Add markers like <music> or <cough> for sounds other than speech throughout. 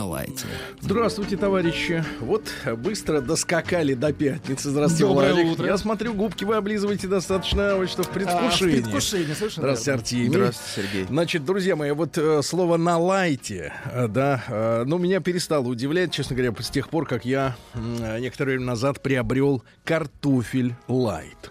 На лайте. Здравствуйте, товарищи. Вот быстро доскакали до пятницы. Здравствуйте, Доброе Владик. утро. Я смотрю, губки вы облизываете достаточно, вот что в предвкушении. А, в предвкушении, совершенно Здравствуйте. Артемий. Здравствуйте, Сергей. Значит, друзья мои, вот э, слово на лайте, э, да, э, ну, меня перестало удивлять, честно говоря, с тех пор, как я э, некоторое время назад приобрел картофель лайт.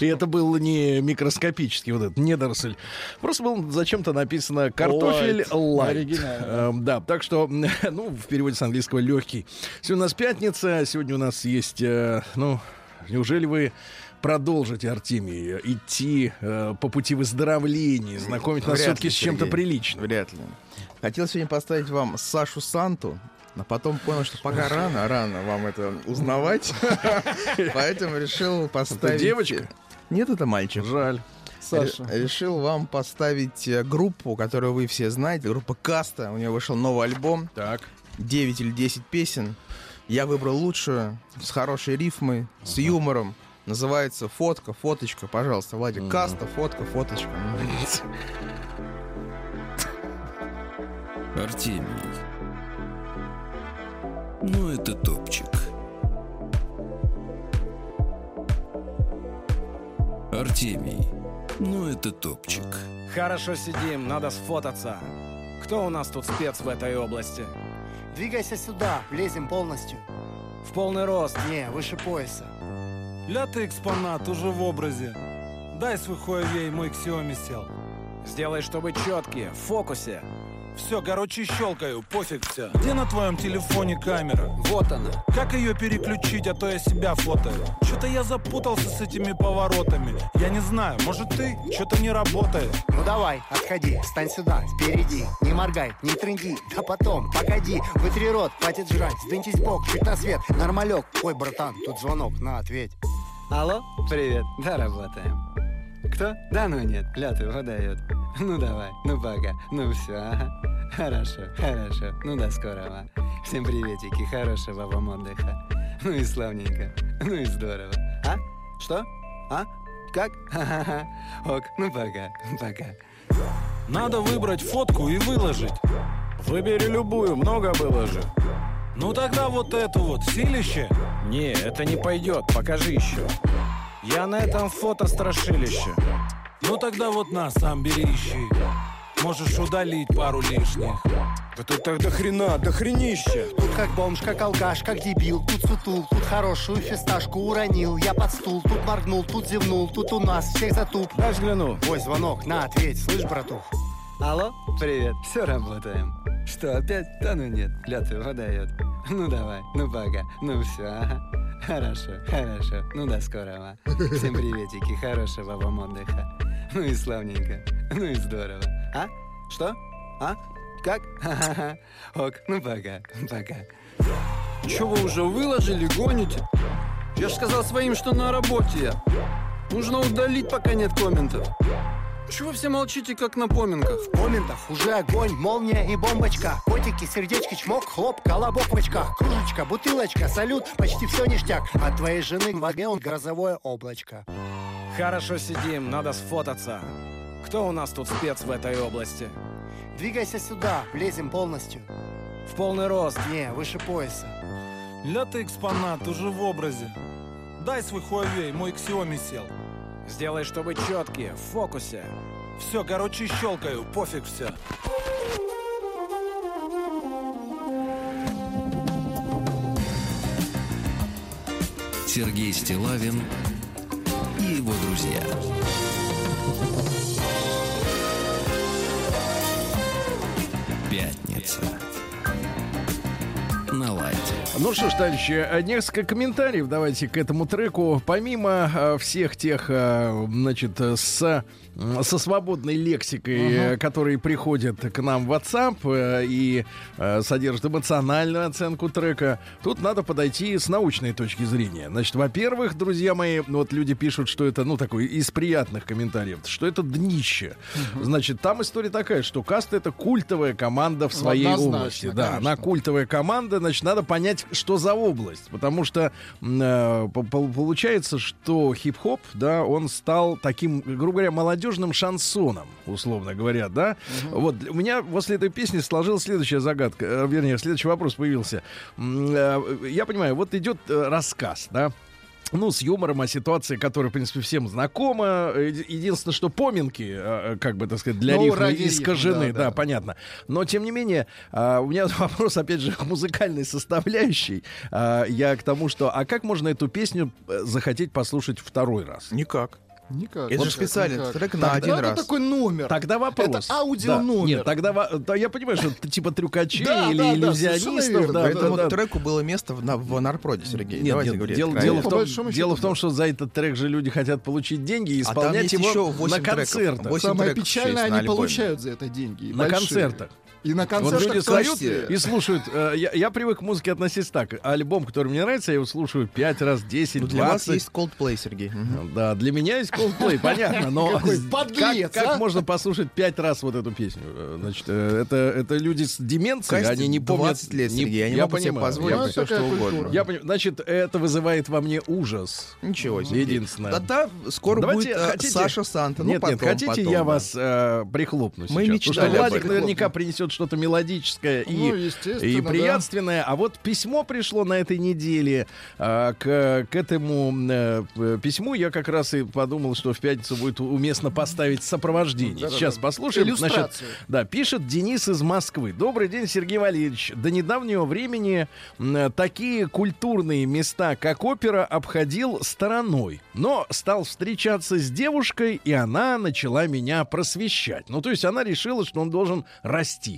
И это был не микроскопический вот этот недоросль. Просто был зачем-то написано картофель лайт. Эм, Да, так что, <laughs> ну, в переводе с английского легкий. Сегодня у нас пятница, сегодня у нас есть, э, ну, неужели вы продолжите, Артемий, идти э, по пути выздоровления, знакомить нас все-таки с чем-то приличным? Вряд ли. Хотел сегодня поставить вам Сашу Санту, но потом понял, что пока рано, рано вам это узнавать. <laughs> Поэтому решил поставить... девочка? Нет, это мальчик. Жаль. Саша. Ре- Решил вам поставить э, группу, которую вы все знаете, группа Каста. У нее вышел новый альбом, Так. 9 или 10 песен. Я выбрал лучшую, с хорошей рифмой, с юмором. Называется «Фотка, фоточка». Пожалуйста, Владик, Каста, фотка, фоточка. <laughs> Артемий. Ну, это топчик. Артемий. Ну, это топчик. Хорошо сидим, надо сфотаться. Кто у нас тут спец в этой области? Двигайся сюда, влезем полностью. В полный рост. Не, выше пояса. Ля ты экспонат, уже в образе. Дай свой Huawei, мой Xiaomi сел. Сделай, чтобы четкие, в фокусе. Все, короче, щелкаю, пофиг все. Где на твоем телефоне камера? Вот она. Как ее переключить, а то я себя фотою? Что-то я запутался с этими поворотами. Я не знаю, может ты? Что-то не работает. Ну давай, отходи, встань сюда, впереди. Не моргай, не тренди, да потом, погоди. Вытри рот, хватит жрать, сдвиньтесь бок, чуть на свет. Нормалек. Ой, братан, тут звонок, на, ответь. Алло, привет, да, работаем. Кто? Да ну нет, клятву выдает. Ну давай, ну пока, ну все, ага. Хорошо, хорошо, ну до скорого. Всем приветики, хорошего вам отдыха. Ну и славненько, ну и здорово. А? Что? А? Как? Ха-ха-ха. Ок, ну пока, пока. Надо выбрать фотку и выложить. Выбери любую, много было же. Ну тогда вот эту вот, силище. Не, это не пойдет, покажи еще. Я на этом фото страшилище. Ну тогда вот на, сам бери ищи. Можешь удалить пару лишних. Да тут так до хрена, до хренища. Тут как бомж, как алкаш, как дебил. Тут сутул, тут хорошую фисташку уронил. Я под стул, тут моргнул, тут зевнул. Тут у нас всех затуп. Дай взгляну. Ой, звонок, на, ответь, слышь, братух. Алло, привет, все работаем. Что, опять? Да ну нет, клятву выдает. Ну давай, ну пока, ну все, ага. Хорошо, хорошо, ну до скорого. Всем приветики, хорошего вам отдыха. Ну и славненько, ну и здорово. А? Что? А? Как? Ха-ха-ха. Ок, ну пока, пока. Че вы уже выложили, гоните? Я ж сказал своим, что на работе я. Нужно удалить, пока нет комментов. Чего вы все молчите, как на поминках? В комментах уже огонь, молния и бомбочка Котики, сердечки, чмок, хлоп, колобок в очках Кружечка, бутылочка, салют, почти все ништяк От твоей жены в воде он грозовое облачко Хорошо сидим, надо сфотаться. Кто у нас тут спец в этой области? Двигайся сюда, влезем полностью В полный рост. Не, выше пояса Ля ты экспонат, уже в образе. Дай свой Huawei, мой Xiaomi сел. Сделай, чтобы четкие, в фокусе. Все, короче, щелкаю, пофиг все. Сергей Стилавин и его друзья. Пятница. На лайте. Ну что ж, товарищи, э, несколько комментариев давайте к этому треку. Помимо э, всех тех, э, значит, с, со свободной лексикой, э, которые приходят к нам в WhatsApp и содержат эмоциональную оценку трека, тут надо подойти с научной точки зрения. Значит, во-первых, друзья мои, вот люди пишут, что это, ну, такой из приятных комментариев, что это днище. Значит, там история такая, что Каста это культовая команда в своей Однозначно, области. Да, конечно. она культовая команда, значит, надо понять, что за область. Потому что э, по- по- получается, что хип-хоп, да, он стал таким, грубо говоря, молодежным шансоном, условно говоря, да. Вот у меня после этой песни сложилась следующая загадка, э, вернее, следующий вопрос появился. Э, Я понимаю, вот идет э, рассказ, да, ну, с юмором о ситуации, которая, в принципе, всем знакома. Единственное, что поминки, э, э, как бы, так сказать, для Ну, рифма ради рифма, искажены, да, да, да. понятно. Но, тем не менее, а, у меня <laughs> вопрос, опять же, к музыкальной составляющей. А, Я к тому, что, а как можно эту песню э, захотеть послушать второй раз? Никак. Никак. Это же никак, специальный никак. трек на Тогда один это раз. такой номер. Тогда вопрос. Это аудиономер. Да. Нет, тогда да, я понимаю, что это типа трюкачей Да, или да, да, иллюзионистов. да, По этому да, да. треку было место в, на, в Нарпроде, Сергей. Нет, Давайте нет, говорить дело, в том, дело в том, что за этот трек же люди хотят получить деньги и А там исполнять есть его еще 8 на концертах. Самое печальное, они получают за это деньги. На концертах. И на Вот концертах люди в том встают числе. и слушают. э, я, я привык к музыке относиться так. Альбом, который мне нравится, я его слушаю 5 раз, 10, Ну, для вас 20. есть Coldplay, Сергей. Мгм. Да, для меня есть Coldplay, <laughs> понятно, но Какой <laughs> подлец, как, как а? можно послушать пять раз вот эту песню? Э, Значит, э, это, это люди с деменцией, Касте они не помнят... 20 лет, не- Сергей, они я могут себе понимаю, позволить я- все, что культура. угодно. Я понимаю, значит, это вызывает во мне ужас. Ничего себе. Единственное. Да-да, скоро Давайте, будет хотите- Саша Санта. Ну, нет, нет, потом, хотите, потом, я да. вас э, прихлопну Мы сейчас? мечтали Потому что Владик наверняка принесет что-то мелодическое и, Ну, и да. приятственное. А вот письмо пришло на этой неделе. а, к, к этому э, письму я как раз и подумал, что в пятницу будет уместно поставить сопровождение. Да-да-да. Сейчас послушаем. Значит, да, пишет Денис из Москвы. Добрый день, Сергей Валерьевич. До недавнего времени такие культурные места, как опера, обходил стороной. Но стал встречаться с девушкой, и она начала меня просвещать. Ну, то есть она решила, что он должен расти.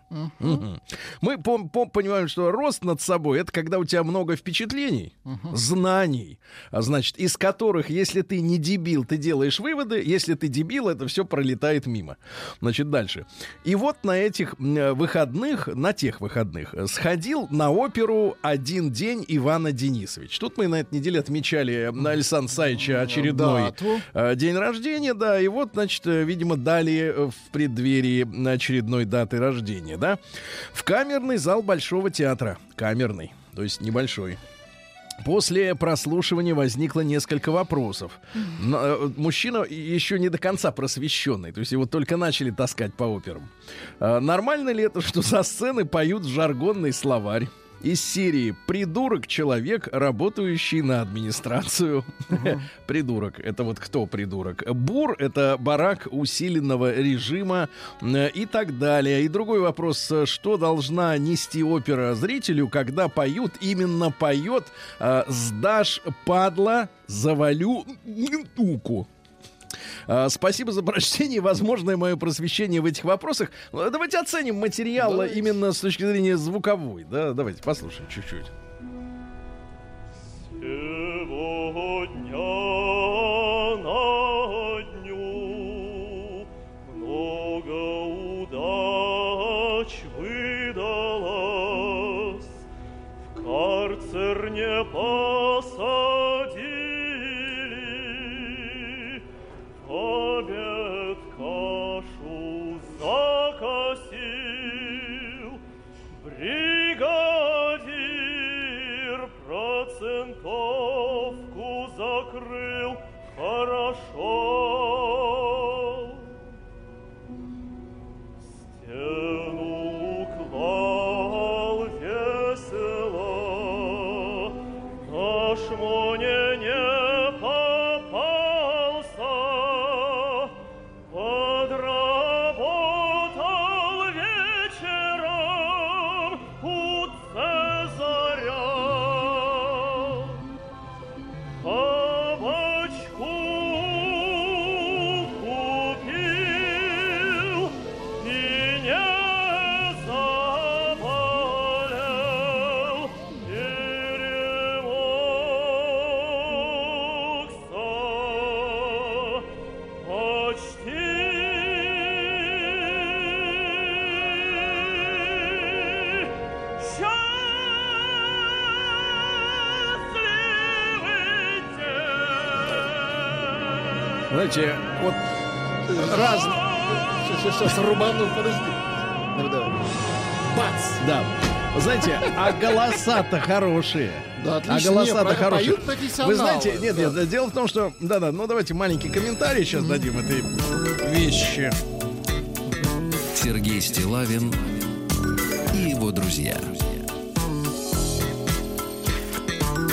Мы пом- пом- понимаем, что рост над собой это когда у тебя много впечатлений, знаний, а, значит, из которых, если ты не дебил, ты делаешь выводы, если ты дебил, это все пролетает мимо. Значит, дальше. И вот на этих выходных, на тех выходных, э, сходил на оперу один день Ивана Денисович. Тут мы на этой неделе отмечали на Александра Саича очередной Дату. э, день рождения, да, и вот, значит, э, видимо, дали э, в преддверии очередной даты рождения, да, в камерный зал Большого театра. Камерный, то есть небольшой. После прослушивания возникло несколько вопросов. Э, мужчина еще не до конца просвещенный, то есть его только начали таскать по операм. А, нормально ли это, что со сцены поют жаргонный словарь? Из серии «Придурок — человек, работающий на администрацию». <laughs> Придурок — это вот кто придурок? Бур — это барак усиленного режима э, и так далее. И другой вопрос, э, что должна нести опера зрителю, когда поют, именно поет э, «Сдашь, падла, завалю туку». А, Спасибо за прочтение и возможное мое просвещение в этих вопросах. Ну, Давайте оценим материал Давайте. именно с точки зрения звуковой. Да, давайте послушаем чуть-чуть. Сегодня на дню много удач выдалось, в карцер не посадили, закрыл хорошо. Сейчас, сейчас, рубану, подожди. Ну, давай. Бац! Да. Знаете, а голоса-то хорошие. Да, А отлично. голоса-то Не, хорошие. Вы знаете, нет, Да. нет, дело в том, что, да-да, ну давайте маленький комментарий сейчас дадим этой вещи. Сергей Стилавин и его друзья.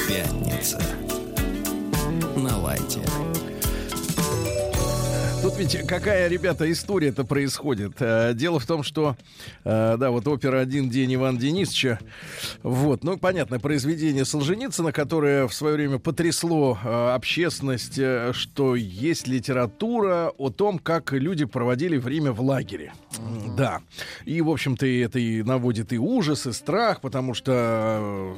Пятница. На лайте. Ведь какая, ребята, история-то происходит. Э, Дело в том, что, э, да, вот опера «Один день» Ивана Денисовича, вот, ну, понятно, произведение Солженицына, которое в свое время потрясло э, общественность, что есть литература о том, как люди проводили время в лагере. Да. И, в общем-то, это и наводит и ужас, и страх, потому что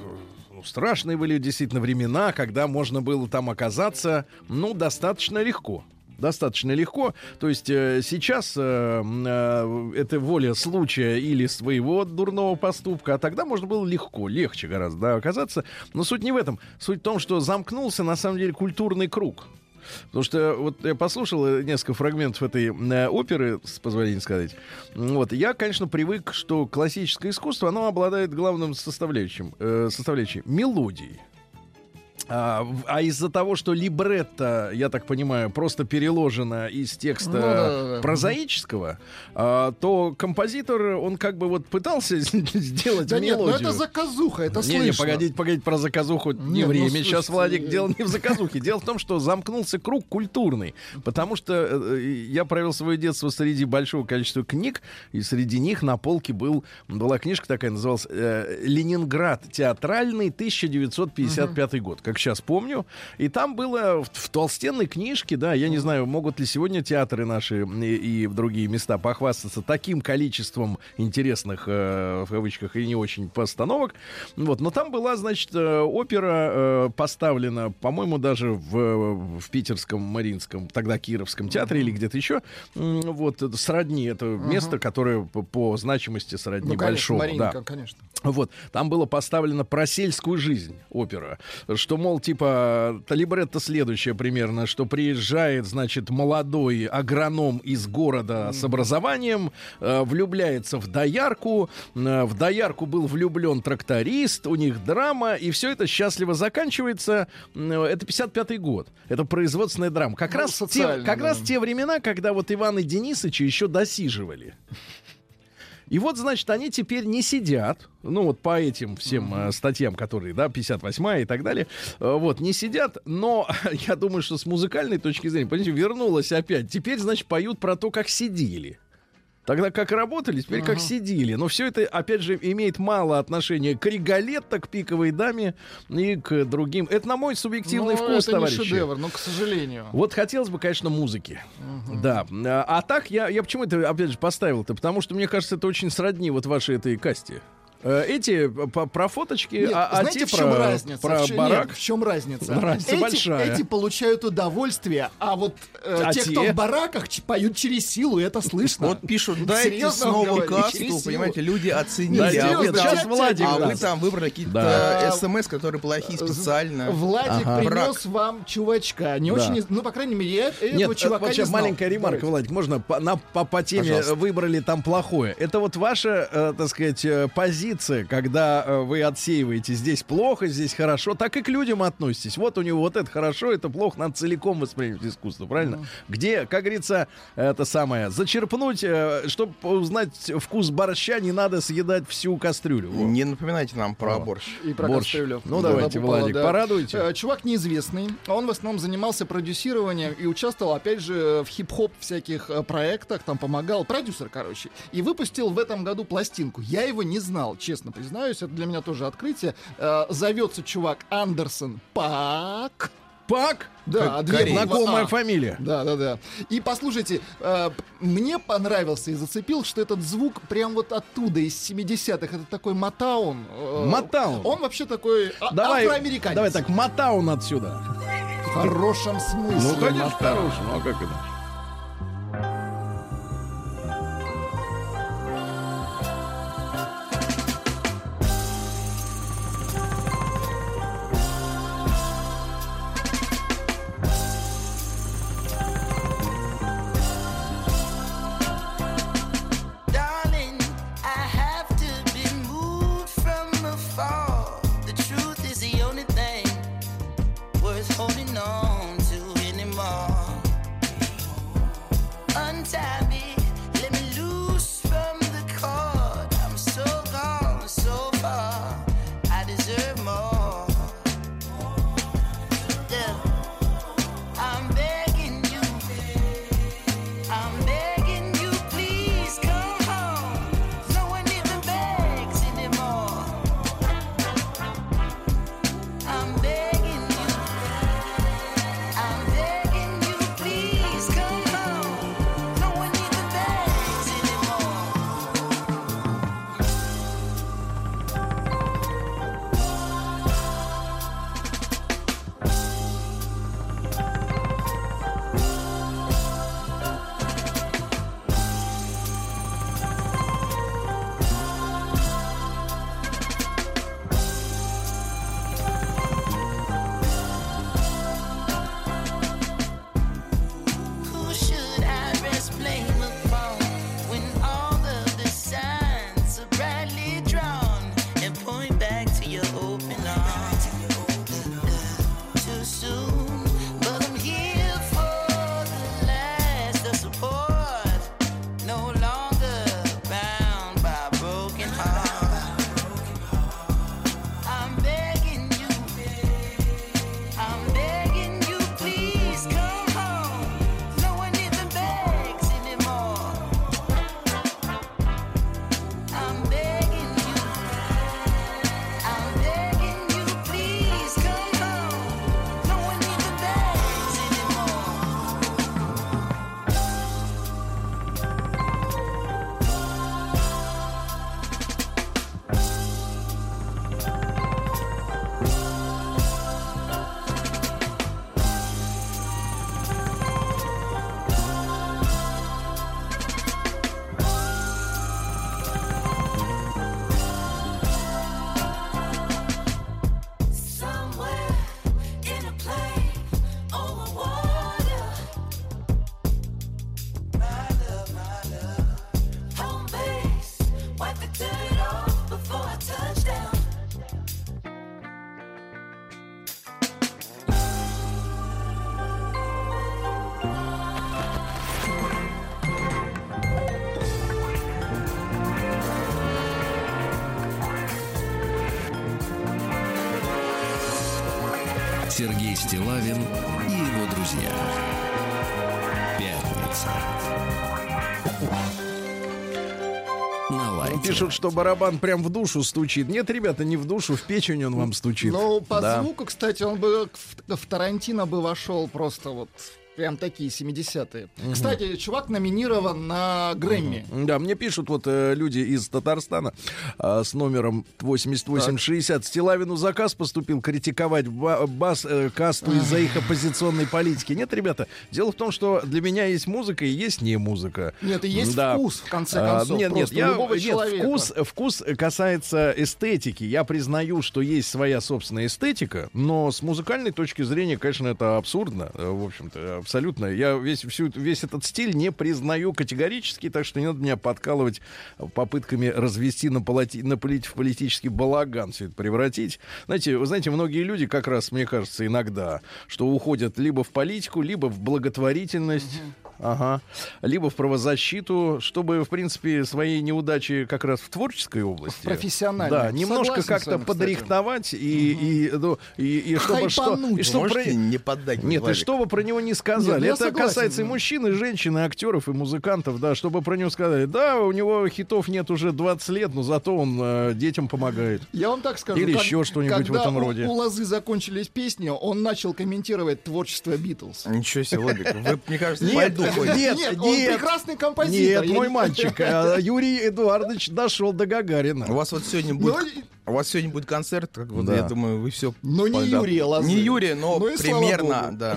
ну, страшные были действительно времена, когда можно было там оказаться, ну, достаточно легко. Достаточно легко. То есть э, сейчас э, э, это воля случая или своего дурного поступка, а тогда можно было легко, легче гораздо да, оказаться. Но суть не в этом. Суть в том, что замкнулся на самом деле культурный круг. Потому что вот я послушал несколько фрагментов этой э, оперы, с позволения сказать. Вот, я, конечно, привык, что классическое искусство, оно обладает главным составляющим, э, составляющей мелодией. А, а из-за того, что либретто, я так понимаю, просто переложено из текста Ну, да-да-да. прозаического, а, то композитор, он как бы вот пытался <laughs> сделать Да нет, ну мелодию. это заказуха, это не, слышно. не, погодите, погодите, про заказуху не Нет, ну, время. слушайте, Сейчас, Владик, дело не в заказухе. Дело в том, что замкнулся круг культурный. Потому что э, я провел свое детство среди большого количества книг, и среди них на полке был, была книжка такая, называлась э, «Ленинград. Театральный. 1955 год», как сейчас помню. И там было в, в толстенной книжке, да, я не знаю, могут ли сегодня театры наши и, и другие места похвастаться таким количеством интересных, э, в кавычках, и не очень постановок. Вот, но там была, значит, э, опера э, поставлена, по-моему, даже в, в питерском, Мариинском, тогда Кировском театре или где-то еще. Вот, это сродни, это место, которое по, по значимости сродни Ну, конечно. Маринка, да. конечно. Вот, там было поставлено про сельскую жизнь опера, что, мол, типа, та- либретто следующее примерно, что приезжает, значит, молодой агроном из города с образованием, э, влюбляется в доярку, э, в доярку был влюблен тракторист, у них драма, и все это счастливо заканчивается. Э, Это 55-й год, это производственная драма. Как, Ну, раз, те, как да. раз те времена, когда вот Иван и Денисыча еще досиживали. И вот, значит, они теперь не сидят, ну вот по этим всем э, статьям, которые, да, 58 и так далее, э, вот, не сидят, но <laughs> я думаю, что с музыкальной точки зрения, понимаете, вернулась опять. Теперь, значит, поют про то, как сидели. Тогда как работали, теперь как сидели. Но все это, опять же, имеет мало отношения к Риголетто, к пиковой даме и к другим. Это на мой субъективный Ну, вкус, это товарищи. не шедевр, но, к сожалению. Вот хотелось бы, конечно, музыки. Да. А, а так я, я почему это, опять же, поставил-то? Потому что, мне кажется, это очень сродни вот вашей этой касте. Э, Эти по- про фоточки, Нет, а, а знаете, те в чем про, разница? про в чем, барак. нет, в чем разница? Разница эти, большая. эти получают удовольствие, а вот э, А те, те? кто в бараках, ч- поют через силу, и это слышно. Вот пишут, <laughs> дайте Серьезно снова касту, понимаете, люди оценили, Нет, а, вы сейчас Владик а вы там выбрали какие-то Да. э, смс, которые плохие специально. Владик Ага. принес вам чувачка. Не Да. очень, ну, по крайней мере, я этого Нет, чувака вот не знал. маленькая ремарка. Владик, можно по, на, по, по теме Пожалуйста. выбрали там плохое. Это вот ваша, э, так сказать, э, позиция, когда э, вы отсеиваете здесь плохо, здесь хорошо, так и к людям относитесь. Вот у него вот это хорошо, это плохо, надо целиком воспринимать искусство, правильно? Где, как говорится, это самое, зачерпнуть, чтобы узнать вкус борща, не надо съедать всю кастрюлю. Во. Не напоминайте нам про Вот. борщ. И про Борщ. кастрюлю. Ну, Да, давайте, попало, Владик, да. порадуйте. Э, Чувак неизвестный. Он в основном занимался продюсированием и участвовал, опять же, в хип-хоп всяких э, проектах, там помогал. Продюсер, короче. И выпустил в этом году пластинку. Я его не знал, честно признаюсь. Это для меня тоже открытие. Э, Зовется чувак Андерсон Пак. Пак? Да, Как- две знакомая А. фамилия. Да, да, да. И послушайте, э, мне понравился и зацепил, что этот звук прям вот оттуда, из 70-х. Это такой Матаун. э, Мотаун. Он вообще такой а- Давай, афроамериканец. давай так, Матаун отсюда. В хорошем смысле. Ну, конечно, Матаун. хороший. Ну, а как иначе? Стилавин и его друзья. Пятница. На лайте. Пишут, что барабан прям в душу стучит. Нет, ребята, не в душу, в печень он вам стучит. Ну, по Да. звуку, кстати, он бы в, в Тарантино бы вошел просто вот прям такие 70-е. Кстати, чувак номинирован на Грэмми. Да, мне пишут вот э, люди из Татарстана а, с номером 8860. Стилавину заказ поступил критиковать ба- бас э, касту из-за их оппозиционной политики. Нет, ребята, дело в том, что для меня есть музыка и есть не музыка. Нет, и есть Да. вкус, в конце А, концов. нет, нет, у я, нет, человека. вкус, вкус касается эстетики. Я признаю, что есть своя собственная эстетика, но с музыкальной точки зрения, конечно, это абсурдно, э, в общем-то, абсолютно. Я весь, всю, весь этот стиль не признаю категорически, так что не надо меня подкалывать попытками развести на, полити- на полит- в политический балаган все это превратить. Знаете, вы знаете, многие люди как раз, мне кажется, иногда, что уходят либо в политику, либо в благотворительность, ага, либо в правозащиту, чтобы, в принципе, свои неудачи как раз в творческой области. профессиональной. Да, немножко как-то вами, кстати. подрихтовать и, и, ну, и, и чтобы что... И чтобы про- не поддать Нет, и что вы про него не сказали? Нет, Это согласен, касается и мужчин, и женщин, и актеров, и музыкантов, да, чтобы про него сказали, да, у него хитов нет уже 20 лет, но зато он э, детям помогает. Я вам так скажу. Или как- еще что-нибудь в этом у- роде. у Лозы закончились песни, он начал комментировать творчество Битлз. Ничего себе, Владик. Вы, мне кажется, Нет, льду ходите. нет, Нет, он нет. прекрасный композитор. Нет, мой не- мальчик, а, Юрий Эдуардович дошел до Гагарина. У вас вот сегодня Ну, будет... У вас сегодня будет концерт, как вот, Да. я думаю, вы все... Ну, не Юрия Лозы. Не Юрия, но Ну слава примерно, да.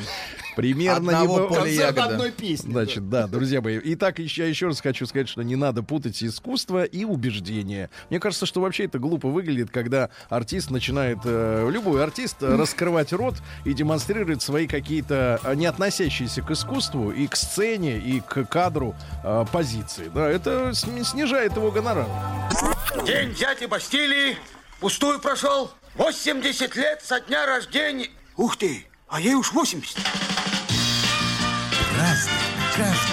Примерно Одного бывает. поля ягода. одной песни. Значит, да, друзья мои. Итак, еще, еще раз хочу сказать, что не надо путать искусство и убеждение. Мне кажется, что вообще это глупо выглядит, когда артист начинает, э, любой артист, раскрывать рот и демонстрирует свои какие-то э, не относящиеся к искусству и к сцене, и к кадру э, позиции. Да, это сни- снижает его гонорар. День дяди Бастилии пустую прошел. 80 лет со дня рождения. Ух ты, а ей уж 80 разный, каждый.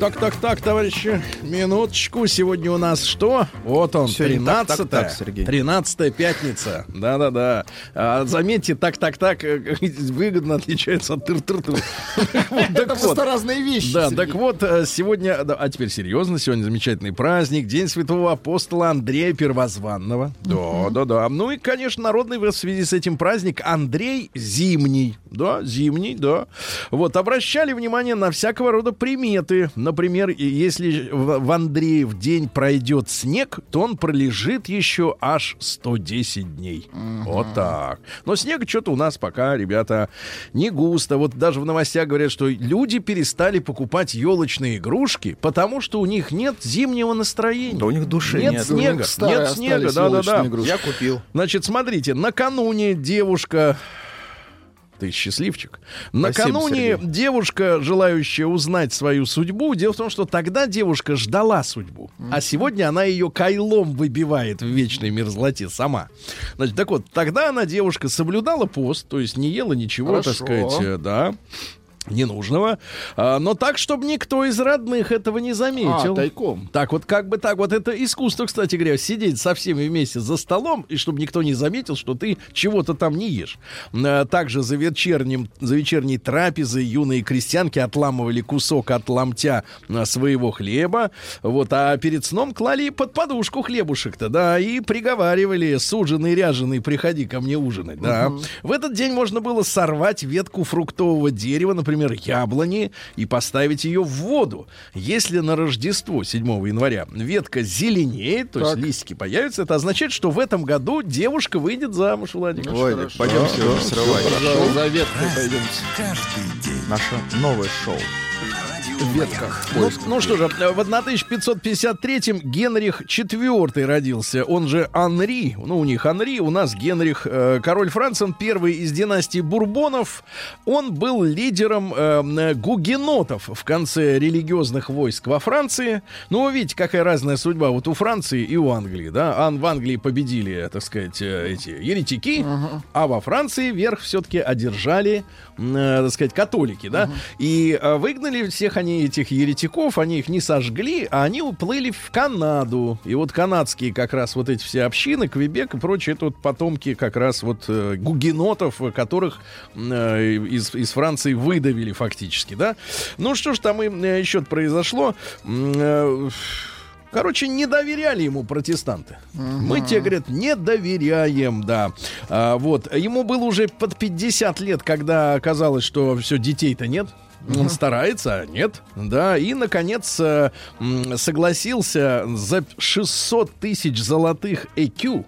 Так, так, так, товарищи, минуточку. Сегодня у нас что? Вот он, Сегодня так, 13 так, так, Сергей. 13 пятница. Да-да-да. А, заметьте, так, так, так э, выгодно отличается от тыр-тыр-тыр. <laughs> Вот, Это просто разные вещи. Да, так вот, э, сегодня, а теперь серьезно, сегодня замечательный праздник, День святого апостола Андрея Первозванного. Да, да, да. Ну и, конечно, народный в связи с этим праздник Андрей Зимний. Да, Зимний, да. Вот, обращали внимание на всякого рода приметы. Например, если в, в Андреев день пройдет снег, то он пролежит еще аж 110 дней. Вот так. Но снега что-то у нас пока, ребята, не густо. Вот даже в новостях говорят, что люди перестали покупать елочные игрушки, потому что у них нет зимнего настроения. Да у них души нет нет. снега, нет снега, да-да-да. Я купил. Значит, смотрите, накануне девушка... Ты счастливчик. Накануне Сергей. девушка, желающая узнать свою судьбу, дело в том, что тогда девушка ждала судьбу, а сегодня она ее кайлом выбивает в вечной мерзлоте сама. Значит, так вот, тогда она, девушка, соблюдала пост, то есть не ела ничего, так Хорошо. сказать, э, да, ненужного, а, но так, чтобы никто из родных этого не заметил. А, тайком. Так вот, как бы так, вот это искусство, кстати говоря, сидеть со всеми вместе за столом, и чтобы никто не заметил, что ты чего-то там не ешь. А, Также за, вечерним, за вечерней трапезой юные крестьянки отламывали кусок от ломтя а, своего хлеба, вот, а перед сном клали под подушку хлебушек-то, да, и приговаривали, суженый, ряженый, приходи ко мне ужинать, да. В этот день можно было сорвать ветку фруктового дерева, например, яблони, и поставить ее в воду. Если на Рождество 7 января ветка зеленеет, то есть Так. листики появятся, это означает, что в этом году девушка выйдет замуж, Владик. Владик, пойдем сегодня срывать. Пожалуйста, за веткой пойдемте. Наше новое шоу. В ветках. Ну, ну что же, в 1553-м Генрих IV родился, он же Анри. Ну, у них Анри, у нас Генрих, э, король Франции, первый из династии Бурбонов. Он был лидером э, гугенотов в конце религиозных войск во Франции. Ну, вы видите, какая разная судьба вот у Франции и у Англии, да? Ан в Англии победили, так сказать, э, эти еретики, а во Франции верх все-таки одержали, э, так сказать, католики, да? И э, выгнали всех они этих еретиков, они их не сожгли, а они уплыли в Канаду. И вот канадские как раз вот эти все общины, Квебек и прочее, это вот потомки как раз вот э, гугенотов, которых э, из, из Франции выдавили фактически, да. Ну что ж там и э, еще произошло. Э, Короче, не доверяли ему протестанты. Мы тебе, говорят, не доверяем, да. А, вот. Ему было уже под 50 лет, когда оказалось, что все, детей-то нет. Он старается, а нет, да, и, наконец, э, согласился за 600 тысяч золотых ЭКЮ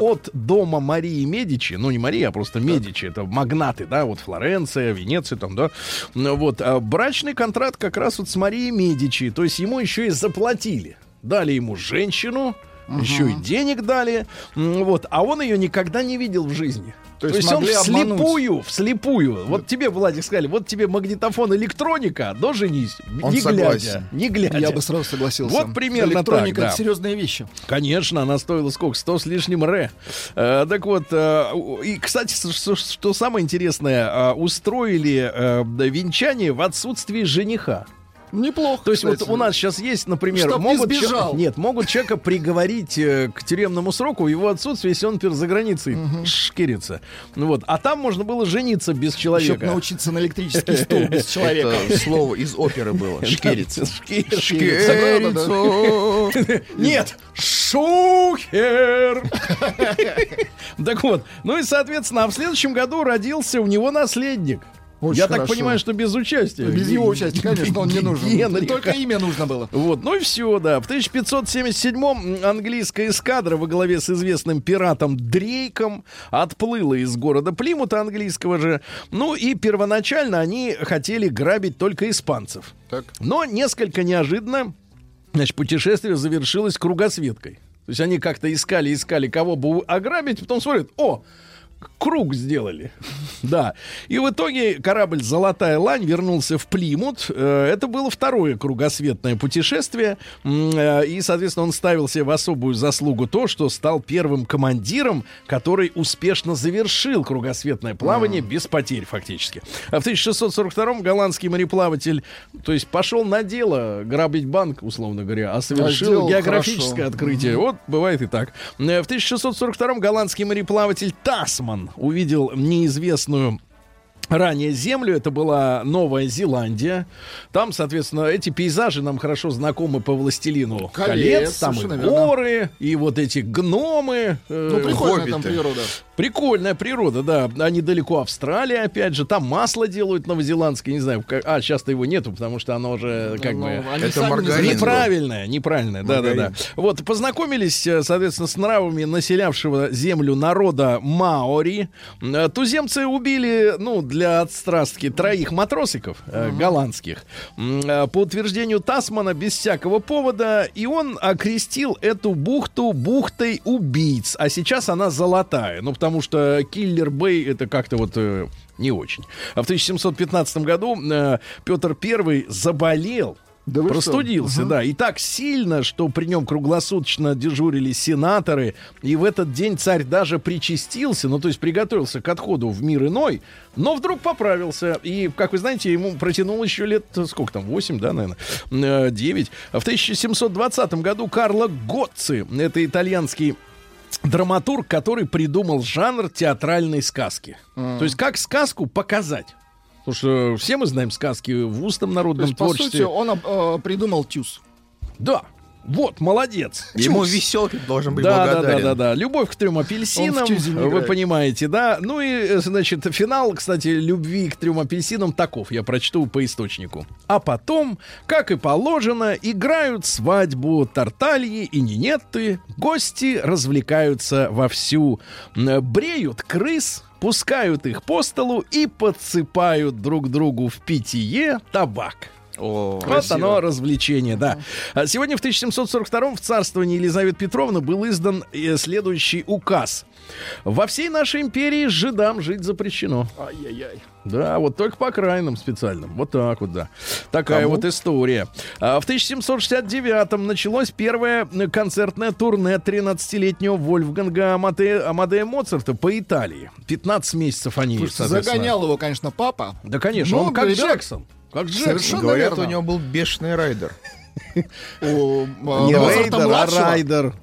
от дома Марии Медичи, ну, не Марии, а просто Медичи, это магнаты, да, вот Флоренция, Венеция там, да, вот, а брачный контракт как раз вот с Марией Медичи, то есть ему еще и заплатили, дали ему женщину, еще и денег дали, вот, а он ее никогда не видел в жизни. То, есть есть он могли обмануть. вслепую, вслепую. Вот тебе, Владик, сказали, вот тебе магнитофон электроника, да женись, Он не согласен. глядя, не глядя. Я бы сразу согласился. Вот примерно Электроника так, это да. серьезные вещи. Конечно, она стоила сколько? 100 с лишним ре. Э, так вот, э, и, кстати, что, что самое интересное, э, устроили э, венчание в отсутствии жениха. Неплохо. То есть кстати. вот у нас сейчас есть, например, Чтоб не могут чё- сбежал. нет, могут человека приговорить э, к тюремному сроку в его отсутствие, если он, например, за границей шкерится. Ну вот, а там можно было жениться без человека. Чтоб научиться на электрический стул <laughs> без человека. Это слово из оперы было. <laughs> Шкериться. Шкериться. <laughs> Нет, шухер. Так вот, ну и, соответственно, а в следующем году родился у него наследник. Очень Я так хорошо. понимаю, что без участия. Без его участия, конечно, он не нужен. Генриха. Только имя нужно было. Вот, ну и все, да. В 1577-м английская эскадра во главе с известным пиратом Дрейком отплыла из города Плимута английского же. Ну и первоначально они хотели грабить только испанцев. Но несколько неожиданно, значит, путешествие завершилось кругосветкой. То есть они как-то искали, искали, кого бы ограбить, потом смотрят, о, круг сделали. <laughs> Да. И в итоге корабль «Золотая лань» вернулся в Плимут. Э, Это было второе кругосветное путешествие. Э, И, соответственно, он ставил себе в особую заслугу то, что стал первым командиром, который успешно завершил кругосветное плавание без потерь фактически. А в 1642-м голландский мореплаватель, то есть пошел на дело грабить банк, условно говоря, а совершил географическое хорошо. открытие. Вот бывает и так. Э, В 1642-м голландский мореплаватель Тасман увидел неизвестную ранее землю. Это была Новая Зеландия. Там, соответственно, эти пейзажи нам хорошо знакомы по «Властелину колец». Колец, Там и верно. горы, и вот эти гномы. э, Ну, прикольная там хоббиты. природа. Прикольная природа, да. Они далеко Австралия, опять же. Там масло делают новозеландское, не знаю. как- А, сейчас-то его нету, потому что оно уже как Ну, бы... Это маргарин. Неправильное, неправильное, да-да-да. Вот, познакомились, э, соответственно, с нравами населявшего землю народа Маори. Э, Туземцы убили, ну, для отстрастки троих матросиков э, голландских. Э, По утверждению Тасмана, без всякого повода, и он окрестил эту бухту бухтой убийц. А сейчас она золотая. Ну, потому что Киллер Бэй это как-то вот э, не очень. А в 1715 году э, Петр I заболел. Вы простудился, что? да, и так сильно, что при нем круглосуточно дежурили сенаторы, и в этот день царь даже причастился, ну, то есть приготовился к отходу в мир иной, но вдруг поправился, и, как вы знаете, ему протянул еще лет, сколько там, 8, да, наверное, 9. В 1720 году Карло Гоцци, это итальянский драматург, который придумал жанр театральной сказки. М. То есть как сказку показать. Потому что все мы знаем сказки в устном То народном есть, по творчестве. сути, он э, придумал тюз. Да. Вот, молодец. Ему Чус. веселки должен быть да, да, благодарен. да, да, да. Любовь к трем апельсинам, вы играет. понимаете, да. Ну и, э, значит, финал, кстати, любви к трем апельсинам таков. Я прочту по источнику. А потом, как и положено, играют свадьбу Тартальи и Нинетты. Гости развлекаются вовсю. Бреют крыс, пускают их по столу и подсыпают друг другу в питье табак. О, Вот красиво. оно развлечение, да. А Сегодня в 1742 в царствовании Елизаветы Петровны был издан э, следующий указ. Во всей нашей империи жидам жить запрещено. Ай-яй-яй. Да, вот только по окраинам специальным. Вот так вот, да. Такая Кому? вот история. А в 1769-м началось первое концертное турне 13-летнего Вольфганга Амаде- Амадея Моцарта по Италии. 15 месяцев они, Слушайте, загонял его, конечно, папа. Да, конечно, Ну, он как ребят, Джексон. Как Джексон. Совершенно Говорят, верно. у него был бешеный райдер. <laughs> У, Не а, Рейдер, а младшего. Райдер.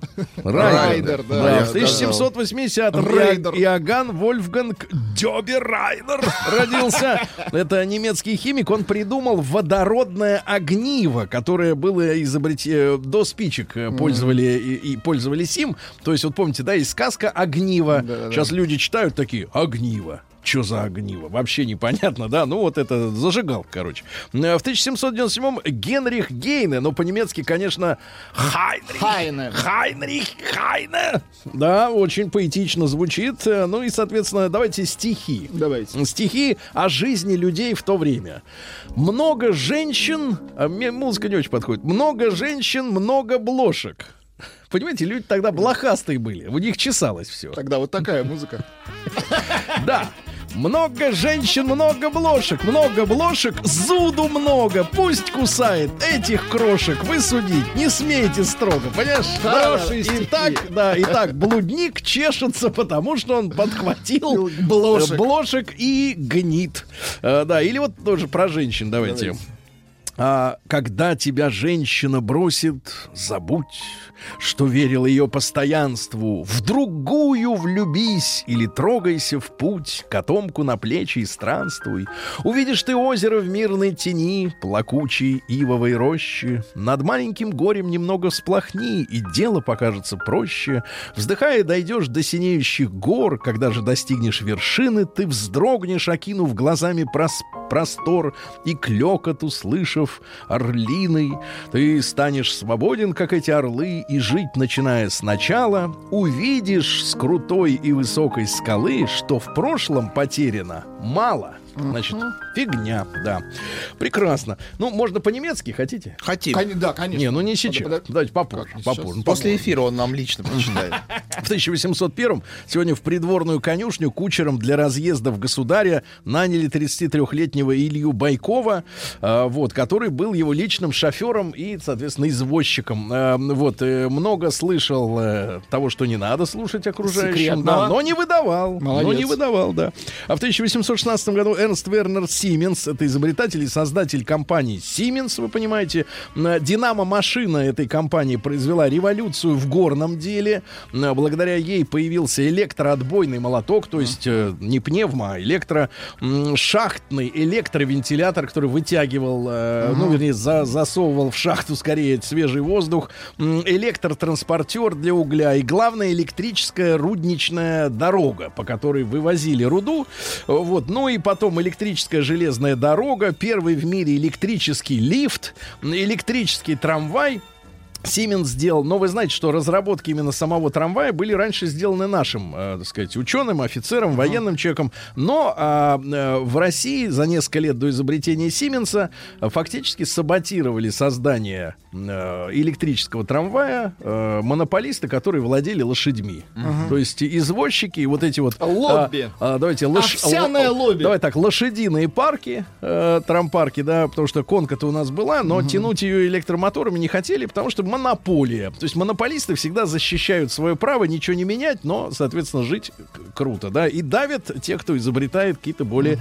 Райдер, да. В 1780-м Рейдер. Ио- Иоганн Вольфганг Дёберайдер родился. <laughs> Это немецкий химик. Он придумал водородное огниво, которое было изобретено до спичек э, пользовали и, пользовались им. То есть, вот помните, да, есть сказка «Огниво». Сейчас люди читают такие «Огниво». Что за огниво? Вообще непонятно, да? Ну, вот это зажигал, короче. Э, В 1797-м Генрих Гейне, но по-немецки, конечно, Хайнрих. Хайне. Хайнрих Хайне. Да, очень поэтично звучит. Э, Ну и, соответственно, давайте стихи. Давайте. Стихи о жизни людей в то время. Много женщин... а мне музыка не очень подходит. Много женщин, много блошек. Понимаете, люди тогда блохастые были. У них чесалось все. Тогда вот такая музыка. Да. Много женщин, много блошек, много блошек, зуду много, пусть кусает этих крошек, вы судить не смейте строго, понимаешь? Да, Хороший да, стих. Итак, да, итак, блудник чешется, потому что он подхватил Блошек. блошек и гнит. Э, Да, или вот тоже про женщин давайте. А, когда тебя женщина бросит, забудь, что верил ее постоянству. В другую влюбись или трогайся в путь, котомку на плечи и странствуй. Увидишь ты озеро в мирной тени, плакучей ивовой рощи. Над маленьким горем немного всплохни, и дело покажется проще. Вздыхая, дойдешь до синеющих гор, когда же достигнешь вершины, ты вздрогнешь, окинув глазами прос- простор, и клекот услышав орлиный, ты станешь свободен, как эти орлы, и жить, начиная сначала, увидишь с крутой и высокой скалы, что в прошлом потеряно мало. Значит, фигня, да. Прекрасно. Ну, можно по-немецки, хотите? Хотим. Кон- Да, конечно. Не, ну не сейчас. Подо- Давайте попозже. Как, попозже. сейчас? После эфира он нам лично прочитает. <laughs> в 1801 сегодня в придворную конюшню кучером для разъездов государя наняли 33-летнего Илью Байкова, э, вот, который был его личным шофером и, соответственно, извозчиком. Э, вот, э, много слышал э, того, что не надо слушать окружающим, да, но не выдавал. Но не выдавал, да. А в 1816 году Эрнст Вернер Сименс, это изобретатель и создатель компании Сименс, вы понимаете, динамо-машина этой компании произвела революцию в горном деле. Благодаря ей появился электроотбойный молоток, то есть э, не пневмо, а электро, шахтный электровентилятор, который вытягивал, э, ну, вернее, за- засовывал в шахту скорее свежий воздух, электротранспортер для угля и, главное, электрическая рудничная дорога, по которой вывозили руду. Вот. Ну и потом электрическая железная дорога, первый в мире электрический лифт, электрический трамвай. Сименс сделал, но вы знаете, что разработки именно самого трамвая были раньше сделаны нашим, э, так сказать, ученым, офицером, военным человеком. Но а, э, в России за несколько лет до изобретения Сименса э, фактически саботировали создание э, электрического трамвая э, монополисты, которые владели лошадьми. То есть извозчики и вот эти вот... Лобби. а, а, давайте лош- Овсяное лобби. Давай так, лошадиные парки, э, трампарки, да, потому что конка-то у нас была, но тянуть ее электромоторами не хотели, потому что монополия. То есть монополисты всегда защищают свое право ничего не менять, но, соответственно, жить круто, да, и давят тех, кто изобретает какие-то более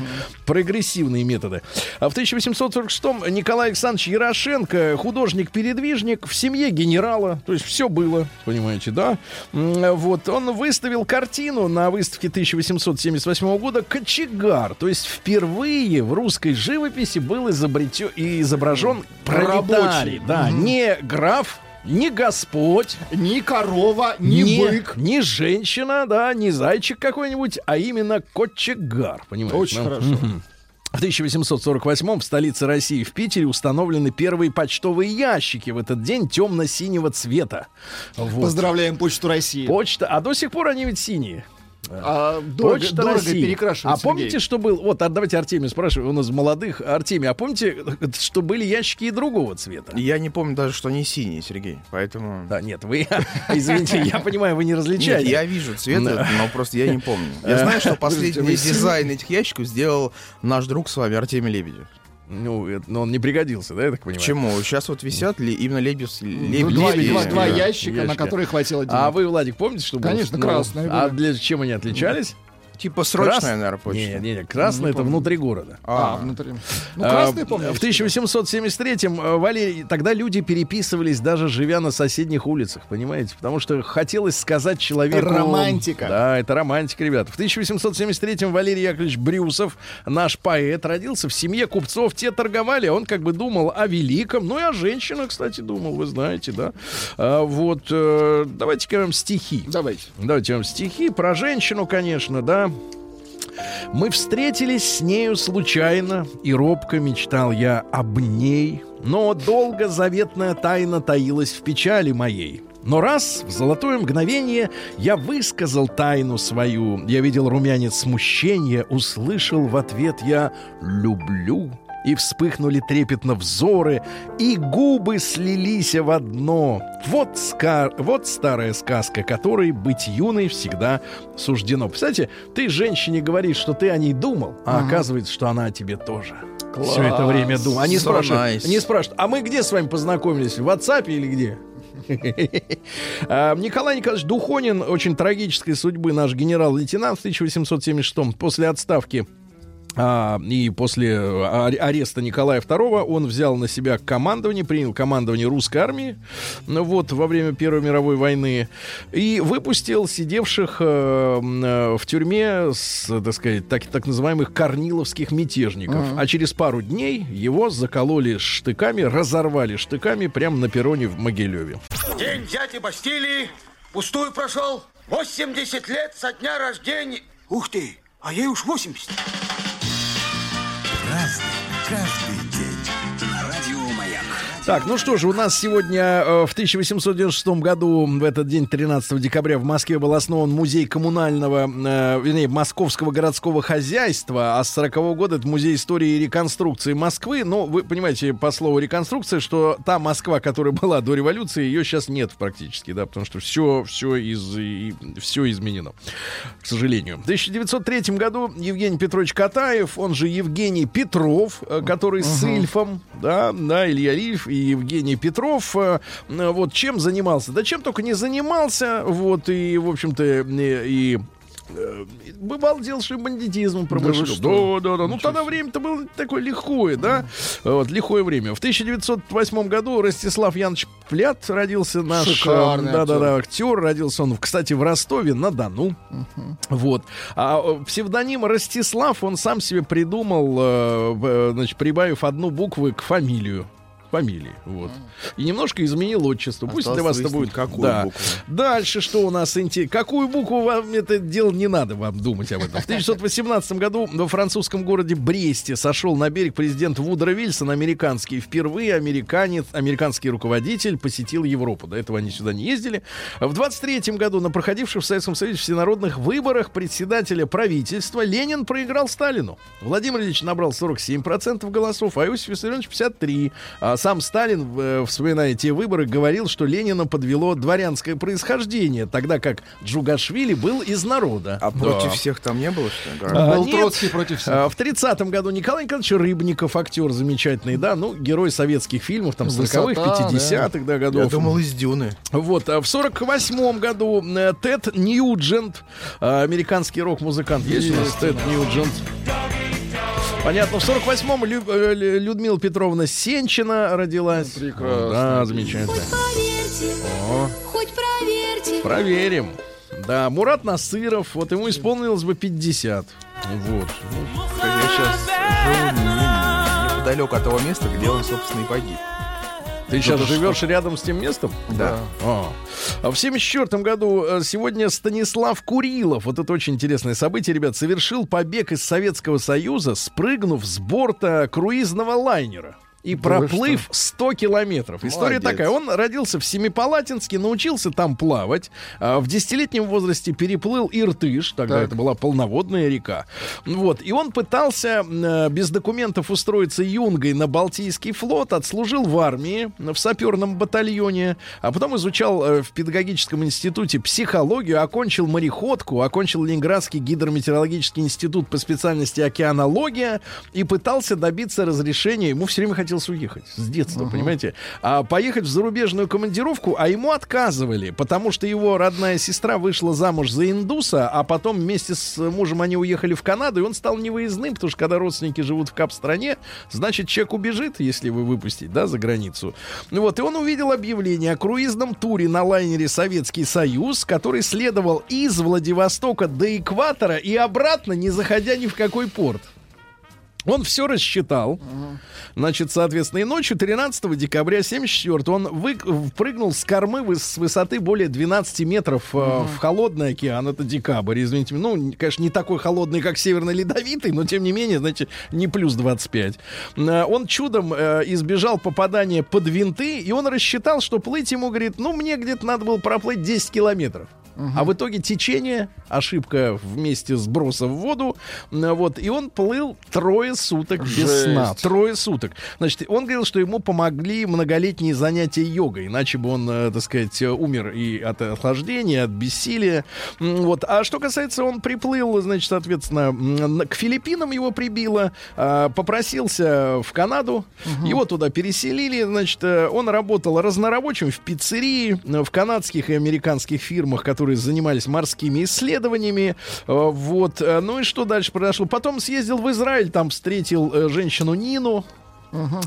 прогрессивные методы. А в 1846-м Николай Александрович Ярошенко, художник-передвижник в семье генерала, то есть все было, понимаете, да, вот, он выставил картину на выставке 1878 года «Кочегар», то есть впервые в русской живописи был изобретен и изображен пролетарий, да, не граф, не господь, Ни корова, ни не, бык. не женщина, да, не зайчик какой-нибудь, а именно кочегар, понимаете? Очень да? хорошо. В 1848 в столице России, в Питере, установлены первые почтовые ящики в этот день темно-синего цвета. Вот. Поздравляем Почту России. Почта, а до сих пор они ведь синие. А, дорого, Почта дорого России. перекрашивать, А помните, Сергей? что был... Вот, а давайте Артемию спрашиваю, он из молодых. Артемий, а помните, <laughs> что были ящики и другого цвета? Я не помню даже, что они синие, Сергей. Поэтому... Да, нет, вы... <laughs> Извините, я понимаю, вы не Нет, различаете. я вижу цвет, но просто я не помню. Я <laughs> знаю, что последний дизайн этих ящиков сделал наш друг с вами, Артемий Лебедев. Ну, это- но он не пригодился, да, я так понимаю? Почему? Сейчас вот висят ли именно Лебедев, Ну, Лебедев- два, Лебедевские, два- два да, ящика, на ящика. которые хватило денег. А вы, Владик, помните, что было? Конечно, Ну, красные А для чем они отличались? Типа срочная, Крас- наверное, почта. Не, не, не, красная это внутри города. А, А, внутри. Ну, А, красный, помню. В 1873-м, э, Валерий, тогда люди переписывались, даже живя на соседних улицах, понимаете? Потому что хотелось сказать человеку... Романтика. Да, это романтика, ребята. В 1873-м Валерий Яковлевич Брюсов, наш поэт, родился в семье купцов. Те торговали, а он как бы думал о великом. Ну и о женщинах, кстати, думал, вы знаете, да? А, вот, э, давайте-ка вам стихи. Давайте. Давайте вам стихи про женщину, конечно, да. Мы встретились с нею случайно, и робко мечтал я об ней. Но долго заветная тайна таилась в печали моей. Но раз в золотое мгновение я высказал тайну свою, я видел румянец смущения, услышал в ответ я «люблю». И вспыхнули трепетно взоры, и губы слились в одно. Вот, ска- вот старая сказка, которой быть юной всегда суждено. Представляете, ты женщине говоришь, что ты о ней думал, а оказывается, что она о тебе тоже. Все это время думал. Они So спрашивают, nice. они спрашивают, а мы где с вами познакомились? В WhatsApp или где? <laughs> А, Николай Николаевич Духонин, очень трагической судьбы наш генерал-лейтенант в 1876 после отставки а, и после а, ареста Николая II он взял на себя командование, принял командование русской армии ну, вот, во время Первой мировой войны и выпустил сидевших э, э, в тюрьме с, так сказать, так, так называемых корниловских мятежников. А через пару дней его закололи штыками, разорвали штыками прямо на перроне в Могилеве. День дяди Бастилии пустую прошел. 80 лет со дня рождения. Ух ты, а ей уж 80. Каждый день. Так, ну что же, у нас сегодня э, в 1896 году, в этот день, 13 декабря, в Москве был основан музей коммунального, э, вернее, московского городского хозяйства, а с 40 года это музей истории и реконструкции Москвы. Ну, вы понимаете по слову реконструкция, что та Москва, которая была до революции, ее сейчас нет практически, да, потому что все, все, из, и, все изменено, к сожалению. В 1903 году Евгений Петрович Катаев, он же Евгений Петров, э, который с Ильфом, да, да, Илья Ильф и Евгений Петров, э, вот чем занимался? Да чем только не занимался, вот, и, в общем-то, э, и э, бывал делавший бандитизмом промышлял. Да, да, да. Ну, тогда время-то было такое лихое, да? Вот, лихое время. В 1908 году Ростислав Янович Плят родился наш... Шикарный Да-да-да, актер. Родился он, кстати, в Ростове-на-Дону. Вот. А псевдоним Ростислав он сам себе придумал, значит, прибавив одну букву к фамилию. Фамилии, вот. И немножко изменил отчество. Пусть Осталось для вас это выяснить, будет какую да. букву. Дальше что у нас интересно? Какую букву вам это дело не надо вам думать об этом? В 1918 году во французском городе Бресте сошел на берег президент Вудро Вильсон, американский. Впервые американец, американский руководитель посетил Европу. До этого они сюда не ездили. В 23 году на проходивших в Советском Союзе всенародных выборах председателя правительства Ленин проиграл Сталину. Владимир Ильич набрал 47% голосов, а Иосиф Виссарионович 53%. А сам Сталин, э, вспоминая те выборы, говорил, что Ленина подвело дворянское происхождение, тогда как Джугашвили был из народа. А Да. против всех там не было, что ли? А, Был нет. Троцкий против всех. А, В 30-м году Николай Николаевич Рыбников, актер замечательный, да, ну, герой советских фильмов, там, 40-х, Высота, 50-х, да, Я годов. думал, из Дюны. Вот, а в 48 году э, Тед Ньюджент, э, американский рок-музыкант. Есть у нас Тед Ньюджент. Понятно. В 48-м Лю- э, Лю- Людмила Петровна Сенчина родилась. Прекрасно. Да, замечательно. Поверьте, О, хоть проверьте. проверим. Да, Мурат Насыров, вот ему исполнилось бы 50. Вот. Я сейчас живу не- неподалеку от того места, где он, собственно, и погиб. Ты сейчас да что? живешь рядом с тем местом? Да. А. А В 74 году э, сегодня Станислав Курилов, вот это очень интересное событие, ребят, совершил побег из Советского Союза, спрыгнув с борта круизного лайнера. И Да проплыв 100 километров. История Молодец. такая. Он родился в Семипалатинске, научился там плавать. а В десятилетнем возрасте переплыл Иртыш. Тогда Так. это была полноводная река. Вот. И он пытался э, без документов устроиться юнгой на Балтийский флот. Отслужил в армии, в саперном батальоне. А потом изучал э, в педагогическом институте психологию. Окончил мореходку. Окончил Ленинградский гидрометеорологический институт по специальности океанология. И пытался добиться разрешения. Ему все время хотелось хотелось уехать с детства, понимаете? А поехать в зарубежную командировку, а ему отказывали, потому что его родная сестра вышла замуж за индуса, а потом вместе с мужем они уехали в Канаду, и он стал невыездным, потому что когда родственники живут в кап-стране, значит, человек убежит, если вы выпустите, да, за границу. Вот, и он увидел объявление о круизном туре на лайнере «Советский Союз», который следовал из Владивостока до экватора и обратно, не заходя ни в какой порт. Он все рассчитал. Значит, соответственно, и ночью 13 декабря 74 он вы, прыгнул с кормы выс- с высоты более 12 метров э, в холодный океан. Это декабрь, извините. Ну, конечно, не такой холодный, как Северный Ледовитый, но тем не менее, знаете, не плюс 25. Э, Он чудом э, избежал попадания под винты, и он рассчитал, что плыть ему, говорит, ну, мне где-то надо было проплыть 10 километров. А в итоге течение, ошибка вместе сброса в воду, м, вот, и он плыл трое суток без Жесть. сна. Трое суток. Значит, он говорил, что ему помогли многолетние занятия йогой, иначе бы он, э, так сказать, э, умер и от охлаждения, от бессилия. Вот. А что касается, он приплыл, значит, соответственно, к Филиппинам его прибило, а, попросился в Канаду, его туда переселили, значит, э, он работал разнорабочим в пиццерии, э, в канадских и американских фирмах, которые занимались морскими исследованиями. Э, Вот. Э, Ну и что дальше произошло? Потом съездил в Израиль, там встретил э, женщину Нину.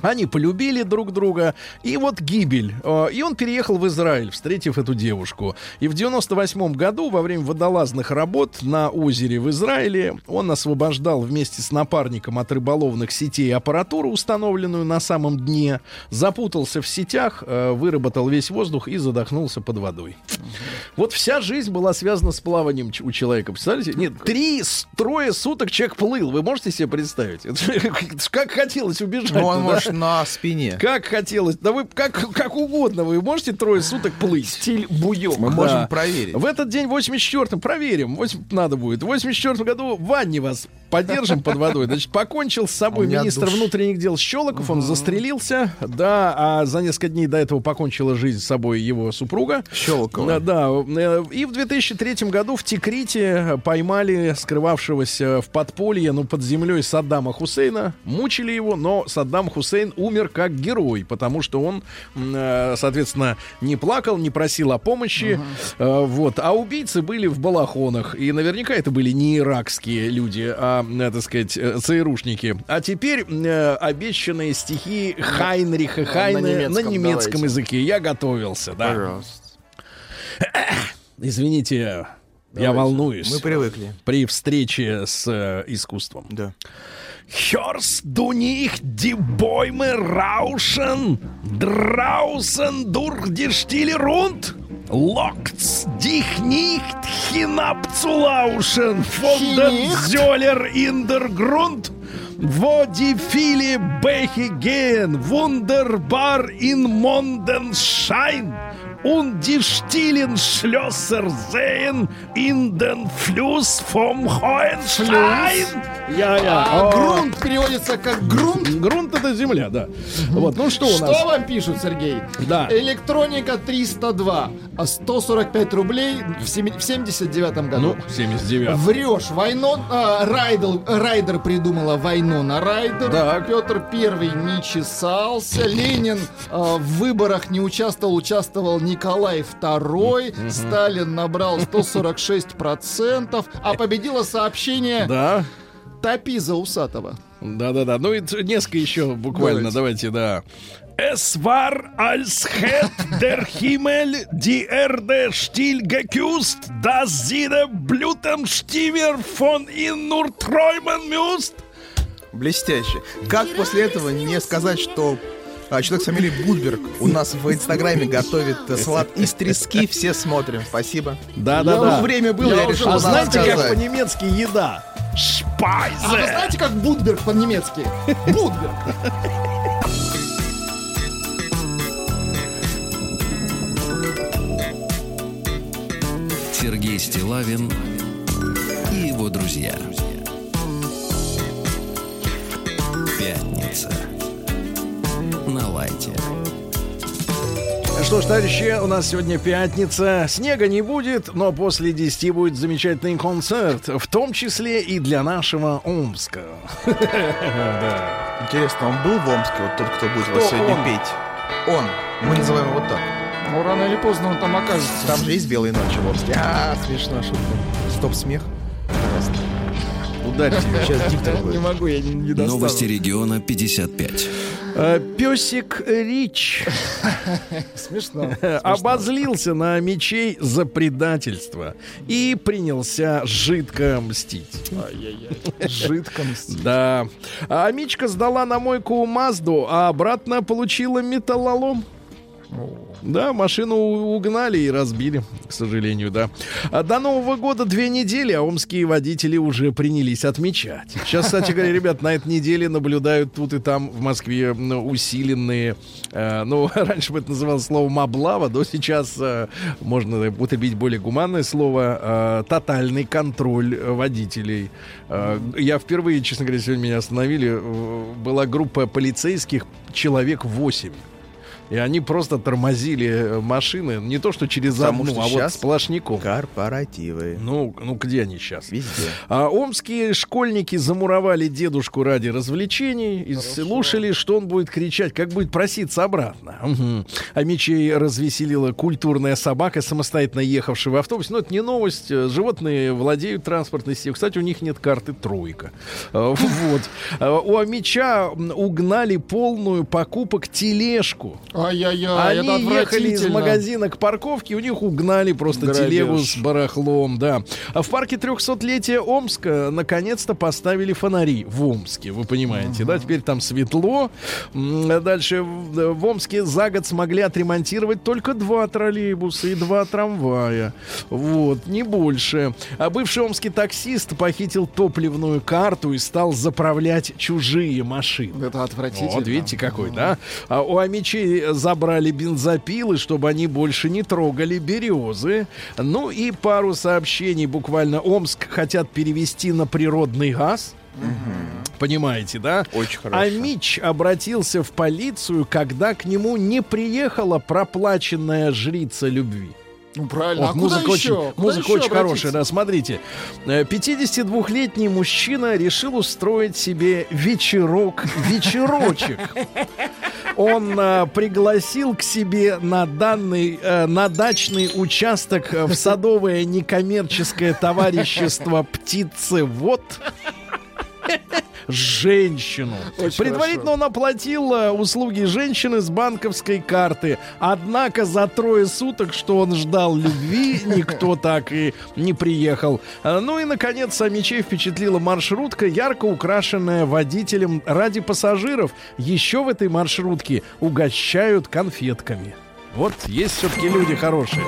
Они полюбили друг друга. И вот гибель. Э, И он переехал в Израиль, встретив эту девушку. И в 98 году, во время водолазных работ на озере в Израиле, он освобождал вместе с напарником от рыболовных сетей аппаратуру, установленную на самом дне, запутался в сетях, э, выработал весь воздух и задохнулся под водой. Вот вся жизнь была связана с плаванием у человека. Представляете? Нет, три, трое суток человек плыл. Вы можете себе представить? Это <laughs> Как хотелось убежать. Ну, он, может, на спине. Как хотелось. Да вы как, как угодно. Вы можете трое суток плыть. Стиль буёк. Мы можем проверить. В этот день, в 84-м, проверим. Восемь- надо будет. В 84 году в ванне вас поддержим под водой. Значит, покончил с собой министр душ. внутренних дел Щелоков. Он застрелился. Да, а за несколько дней до этого покончила жизнь с собой его супруга. Щелокова. Да, да. И в 2003 году в Тикрите поймали скрывавшегося в подполье, ну, под землей Саддама Хусейна. Мучили его, но Саддам Хусейн умер как герой, потому что он, э, соответственно, не плакал, не просил о помощи. Э, Вот. А убийцы были в балахонах. И наверняка это были не иракские люди, а, э, так сказать, ЦРУшники. А теперь обещанные стихи Хайнриха Хайне на немецком немецком, давайте. языке. Я готовился, да. Пожалуйста. <coughs> Извините, я волнуюсь. Мы привыкли. При встрече с э, искусством. Да. Hörst du nicht die Bäume rauschen? Draußen durch die Stille rund? Lockt's dich nicht hinabzulauschen von den? Zöller in der Grund? Wo die viele Bäche gehen, wunderbar in Mondenschein. Und die stillen Schlösser sehen in den Fluss vom Hohenstein. Я, я. А грунт переводится как грунт. Грунт это земля, да. Вот, ну что у Что нас? вам пишут, Сергей? Да. Электроника 302, а 145 рублей в семи- в 79 году. Ну, 79. Врешь, Вайнон, а, Райдер, Райдер придумала войну на Райдер. Так. Петр Первый не чесался. Ленин а, в выборах не участвовал, участвовал Николай Второй. Сталин набрал 146%, а победило сообщение Да, «Топи за усатого». да-да-да. Ну и несколько еще буквально, давайте, да. Es war als hätt der Himmel die Erde still geküsst, dass sie den Blütenstiefel von ihnen nur träumen müsst. Блестяще. Как после этого не сказать, что человек с фамилией Будберг у нас в Инстаграме готовит э, салат из трески, все смотрим. Спасибо. Да-да-да. Ну, время было, я, решил А знаете, как по-немецки еда? А вы Шпайзе. знаете, как Будберг по-немецки? Будберг. Сергей Стилавин и его друзья. Пятница. На лайте. Что ж, товарищи, у нас сегодня пятница. Снега не будет, но после 10 будет замечательный концерт, в том числе и для нашего Омска. <laughs> Да. Интересно, он был в Омске, вот тот, кто будет Кто вас сегодня он? петь? Он. Мы называем его так. Ну, рано или поздно он там окажется. Там же есть белые ночи в Омске. А, смешно, шутка. Стоп, смех. Пожалуйста. Ударьте. Сейчас диктор Не будет. могу, я не, не достану. Новости региона 55. Э, Песик Рич <laughs> Смешно. обозлился на мечей за предательство и принялся жидко мстить. Жидкость. Да. А Мичка сдала на мойку Мазду, а обратно получила металлолом. Да, машину угнали и разбили, к сожалению, да. А до Нового года две недели, а омские водители уже принялись отмечать. Сейчас, кстати говоря, ребят, на этой неделе наблюдают тут и там в Москве усиленные, э, ну, <laughs> раньше бы это называлось словом облава, но сейчас э, можно употребить более гуманное слово э, тотальный контроль водителей. Э, я впервые, честно говоря, сегодня меня остановили, была группа полицейских, человек 8. И они просто тормозили э, машины не то что через Потому одну, что а вот сплошняком. Корпоративы. Ну, ну где они сейчас? Везде. А омские школьники замуровали дедушку ради развлечений и слушали, что он будет кричать, как будет проситься обратно. Мгм. А мечей развеселила культурная собака, самостоятельно ехавшая в автобусе. Но это не новость. Э, Животные владеют транспортной сетью. Кстати, у них нет карты тройка. А, Вот. А, У меча м, угнали полную покупок тележку. Ай-яй-яй, это Они ехали из магазина к парковке, у них угнали просто Грабеж. телегу с барахлом, да. А в парке 300-летия Омска наконец-то поставили фонари в Омске, вы понимаете, да? Теперь там светло. Дальше в, Омске за год смогли отремонтировать только два троллейбуса и два трамвая. Вот, не больше. А бывший омский таксист похитил топливную карту и стал заправлять чужие машины. Это отвратительно. Вот видите какой, да? А у забрали бензопилы, чтобы они больше не трогали березы. Ну и пару сообщений буквально. Омск хотят перевести на природный газ. Понимаете, да? Очень хорошо. А Мич обратился в полицию, когда к нему не приехала проплаченная жрица любви. Ну правильно, Вот а музыка еще? очень, Куда музыка еще очень хорошая, обратиться? да, смотрите. Э, 52-летний мужчина решил устроить себе вечерок, вечерочек. Он э, пригласил к себе на данный, э, на дачный участок э, в садовое некоммерческое товарищество птицевод женщину. Очень Предварительно он оплатил э, услуги женщины с банковской карты. Однако за трое суток, что он ждал любви, <laughs> никто так и не приехал. Э, Ну и, наконец, Мечей впечатлила маршрутка, ярко украшенная водителем ради пассажиров. Еще в этой маршрутке угощают конфетками. Вот есть все-таки люди хорошие.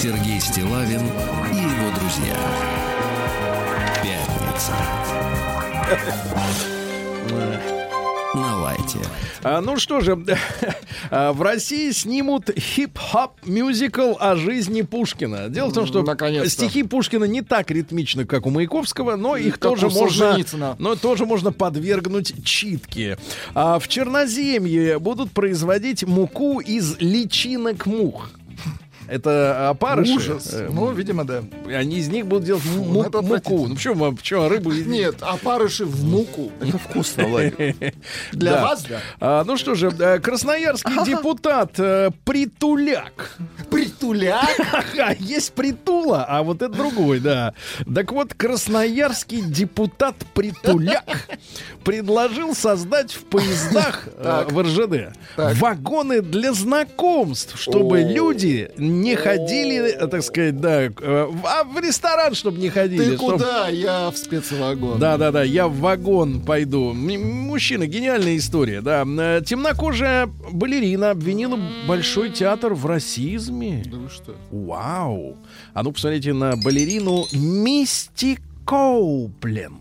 Сергей Стилавин и его друзья. Пятница. На лайте. А, ну что же, <laughs> а, в России снимут хип-хоп мюзикл о жизни Пушкина. Дело в том, что Наконец-то. стихи Пушкина не так ритмичны, как у Маяковского, но их как тоже можно, но тоже можно подвергнуть читке. А в Черноземье будут производить муку из личинок мух. Это опарыши. Ужас. Э, Ну, видимо, да. Они из них будут делать му- ну, муку. Ну почему, почему рыбу? Нет, опарыши в муку. <laughs> Это вкусно, Владик. <laughs> Для Да. вас, да? А, ну что же, э, красноярский депутат э, Притуляк. Притуляк? Ага, <laughs> есть Притула, а вот это другой, да. Так вот, красноярский депутат Притуляк предложил создать в поездах э, в РЖД Так. вагоны для знакомств, чтобы О. люди не ходили, так сказать, да, э, а в ресторан, чтобы не ходили. Ты чтоб- куда? Я в спецвагон. да, да, да, я в вагон пойду. Мужчина, гениальная история, да. Э, Темнокожая балерина обвинила Большой театр в расизме. Да вы что? Вау. А ну посмотрите на балерину Мисти Коупленд.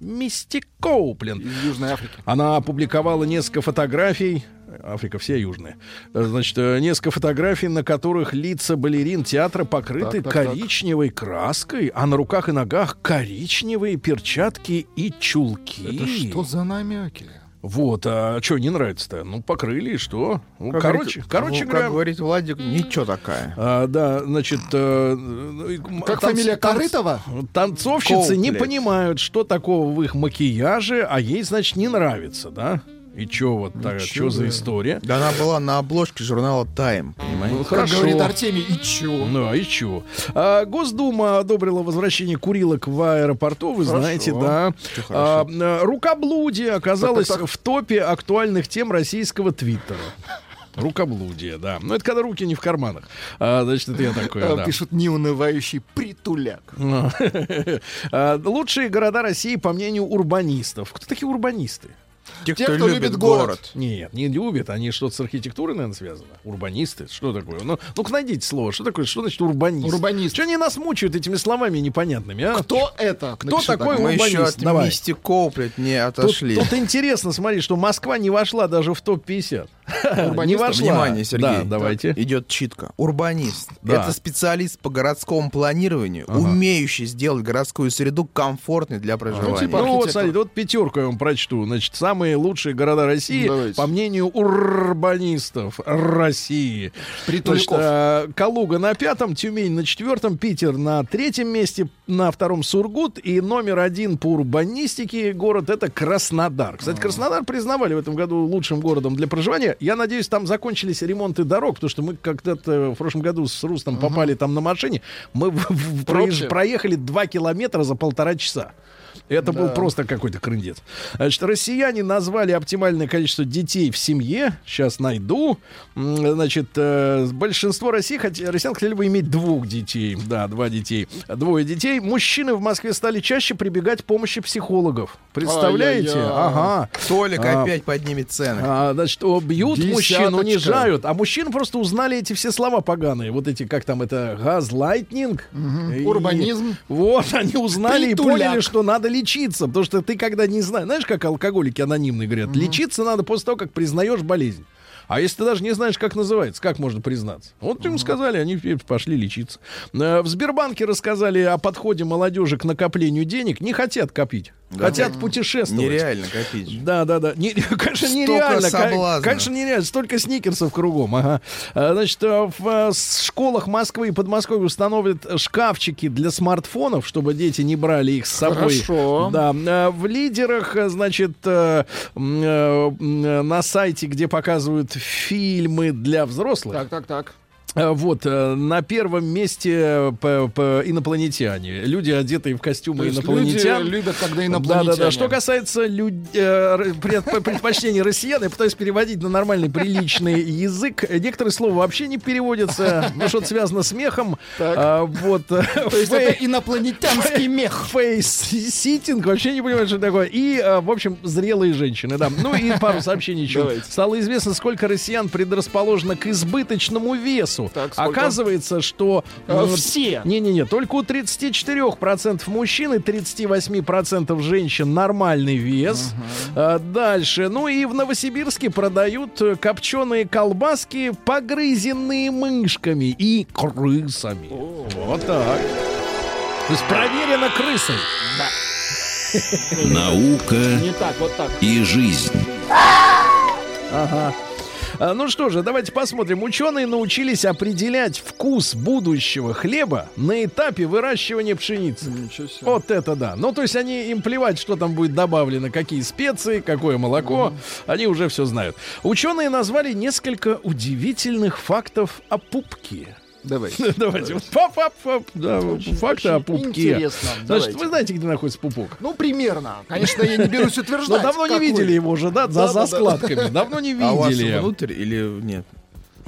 Мисти Коупленд. Из Южной Африки. Она опубликовала несколько фотографий. Африка вся южная. Э, Значит, э, несколько фотографий, на которых лица балерин театра покрыты Так, так, так. коричневой краской, а на руках и ногах коричневые перчатки и чулки. Это что за намеки? Вот, а что не нравится-то? Ну, покрыли, и что? Ну, Как короче, говорит- короче ну, говоря... Как говорит Владик, ничего такая. а, да, значит... э, м- Как танц- фамилия Корытова? Танцовщицы не Коуплет. понимают, что такого в их макияже, а ей, значит, не нравится, да? И чё вот так, что за история? Да она была на обложке журнала Time, понимаете? Ну, Как хорошо. говорит Артемий, и чё? Ну, а и чё? А, Госдума одобрила возвращение курилок в аэропорту, вы Хорошо. знаете, да. А, рукоблудие оказалось Так, так, так. в топе актуальных тем российского твиттера. Рукоблудие, да. Ну, это когда руки не в карманах. А, значит, это я такой, А, да. Пишут неунывающий притуляк. <laughs> А, Лучшие города России, по мнению урбанистов. Кто такие урбанисты? Те, Те, кто любит город. Нет, не любят, они что-то с архитектурой, наверное, связаны. Урбанисты, что такое? Ну, ну-ка найдите слово, что такое, что значит урбанист? Урбанист. Что они нас мучают этими словами непонятными, а? Кто это? Кто Напиши такой так. Мы еще урбанист, от давай. Мисти Коуплет не Тут, отошли. тут интересно, смотри, что Москва не вошла даже в топ-50. <laughs> не вошла. Внимание, Сергей. Да, давайте. Идет читка. Урбанист. Да. Это специалист по городскому планированию, умеющий сделать городскую среду комфортной для проживания. типа- Ну вот, смотрите, вот пятерку я вам прочту. Значит, самые лучшие города России, Давайте. по мнению урбанистов России. Значит, э, Калуга на пятом, Тюмень на четвертом, Питер на третьем месте, на втором Сургут и номер один по урбанистике город это Краснодар. Кстати, Краснодар признавали в этом году лучшим городом для проживания. Я надеюсь, там закончились ремонты дорог, потому что мы когда-то в прошлом году с Рустом попали там на машине. Мы проехали два километра за полтора часа. Это был просто какой-то крындец. Значит, россияне назвали оптимальное количество детей в семье. Сейчас найду. Значит, э, большинство России, хот- россиян хотели бы иметь двух детей. Да, два детей. Двое детей. Мужчины в Москве стали чаще прибегать к помощи психологов. Представляете? Ай-яй-яй. Ага. Толик А, опять поднимет цены. а, значит, бьют мужчин, Десяточка. унижают, а мужчины просто узнали эти все слова поганые. Вот эти, как там это, газлайтнинг. И- Урбанизм. Вот, они узнали Притуляк. и поняли, что надо лечиться. Потому что ты когда не знаешь, знаешь, как алкоголики анонимные говорят, лечиться надо после того, как признаешь болезнь. А если ты даже не знаешь, как называется, как можно признаться? Вот им сказали, они пошли лечиться. Э, В Сбербанке рассказали о подходе молодежи к накоплению денег. Не хотят копить, хотят путешествовать. Нереально копить. Да, да, да. Не, <laughs> конечно, Столько нереально. соблазнов. Конечно, нереально. Столько сникерсов кругом. Ага. А, Значит, а, в а, школах Москвы и Подмосковья установят шкафчики для смартфонов, чтобы дети не брали их с собой. Хорошо. Да. В лидерах, значит, на сайте, где показывают фильмы для взрослых, Так, так, так. А, Вот, э, на первом месте э, п- п- инопланетяне. Люди, одетые в костюмы То инопланетян. люди любят, когда Да, инопланетяне. да, да. Что касается люд- э, предпочтений россиян, я пытаюсь переводить на нормальный, приличный язык. Некоторые слова вообще не переводятся. Ну, что-то связано с мехом. А, вот. <laughs> То есть это инопланетянский мех. Фейс-ситинг, вообще не понимаю, что такое. И, в общем, зрелые женщины, да. Ну и пару сообщений еще. Стало известно, сколько россиян предрасположено к избыточному весу. Так, сколько? Оказывается, что... А, м, все. Не-не-не, только у 34% мужчин и 38% женщин нормальный вес. А, дальше. Ну и в Новосибирске продают э, копченые колбаски, погрызенные мышками и крысами. Вот так. То есть проверено крысой. Наука Не так, вот так. и жизнь. Ага. А, Ну что же, давайте посмотрим. Ученые научились определять вкус будущего хлеба на этапе выращивания пшеницы. Ничего себе. Вот это да. Ну, то есть они им плевать, что там будет добавлено, какие специи, какое молоко. Они уже все знают. Ученые назвали несколько удивительных фактов о пупке. Давай. <laughs> Давайте. Вот пап-пап-пап. Да, факты о пупке. Интересно. Значит, Давайте. вы знаете, где находится пупок? Ну, примерно. Конечно, я не берусь утверждать. Но давно не видели его уже, да? За, складками. <laughs> Давно не А у вас видели. внутрь или нет?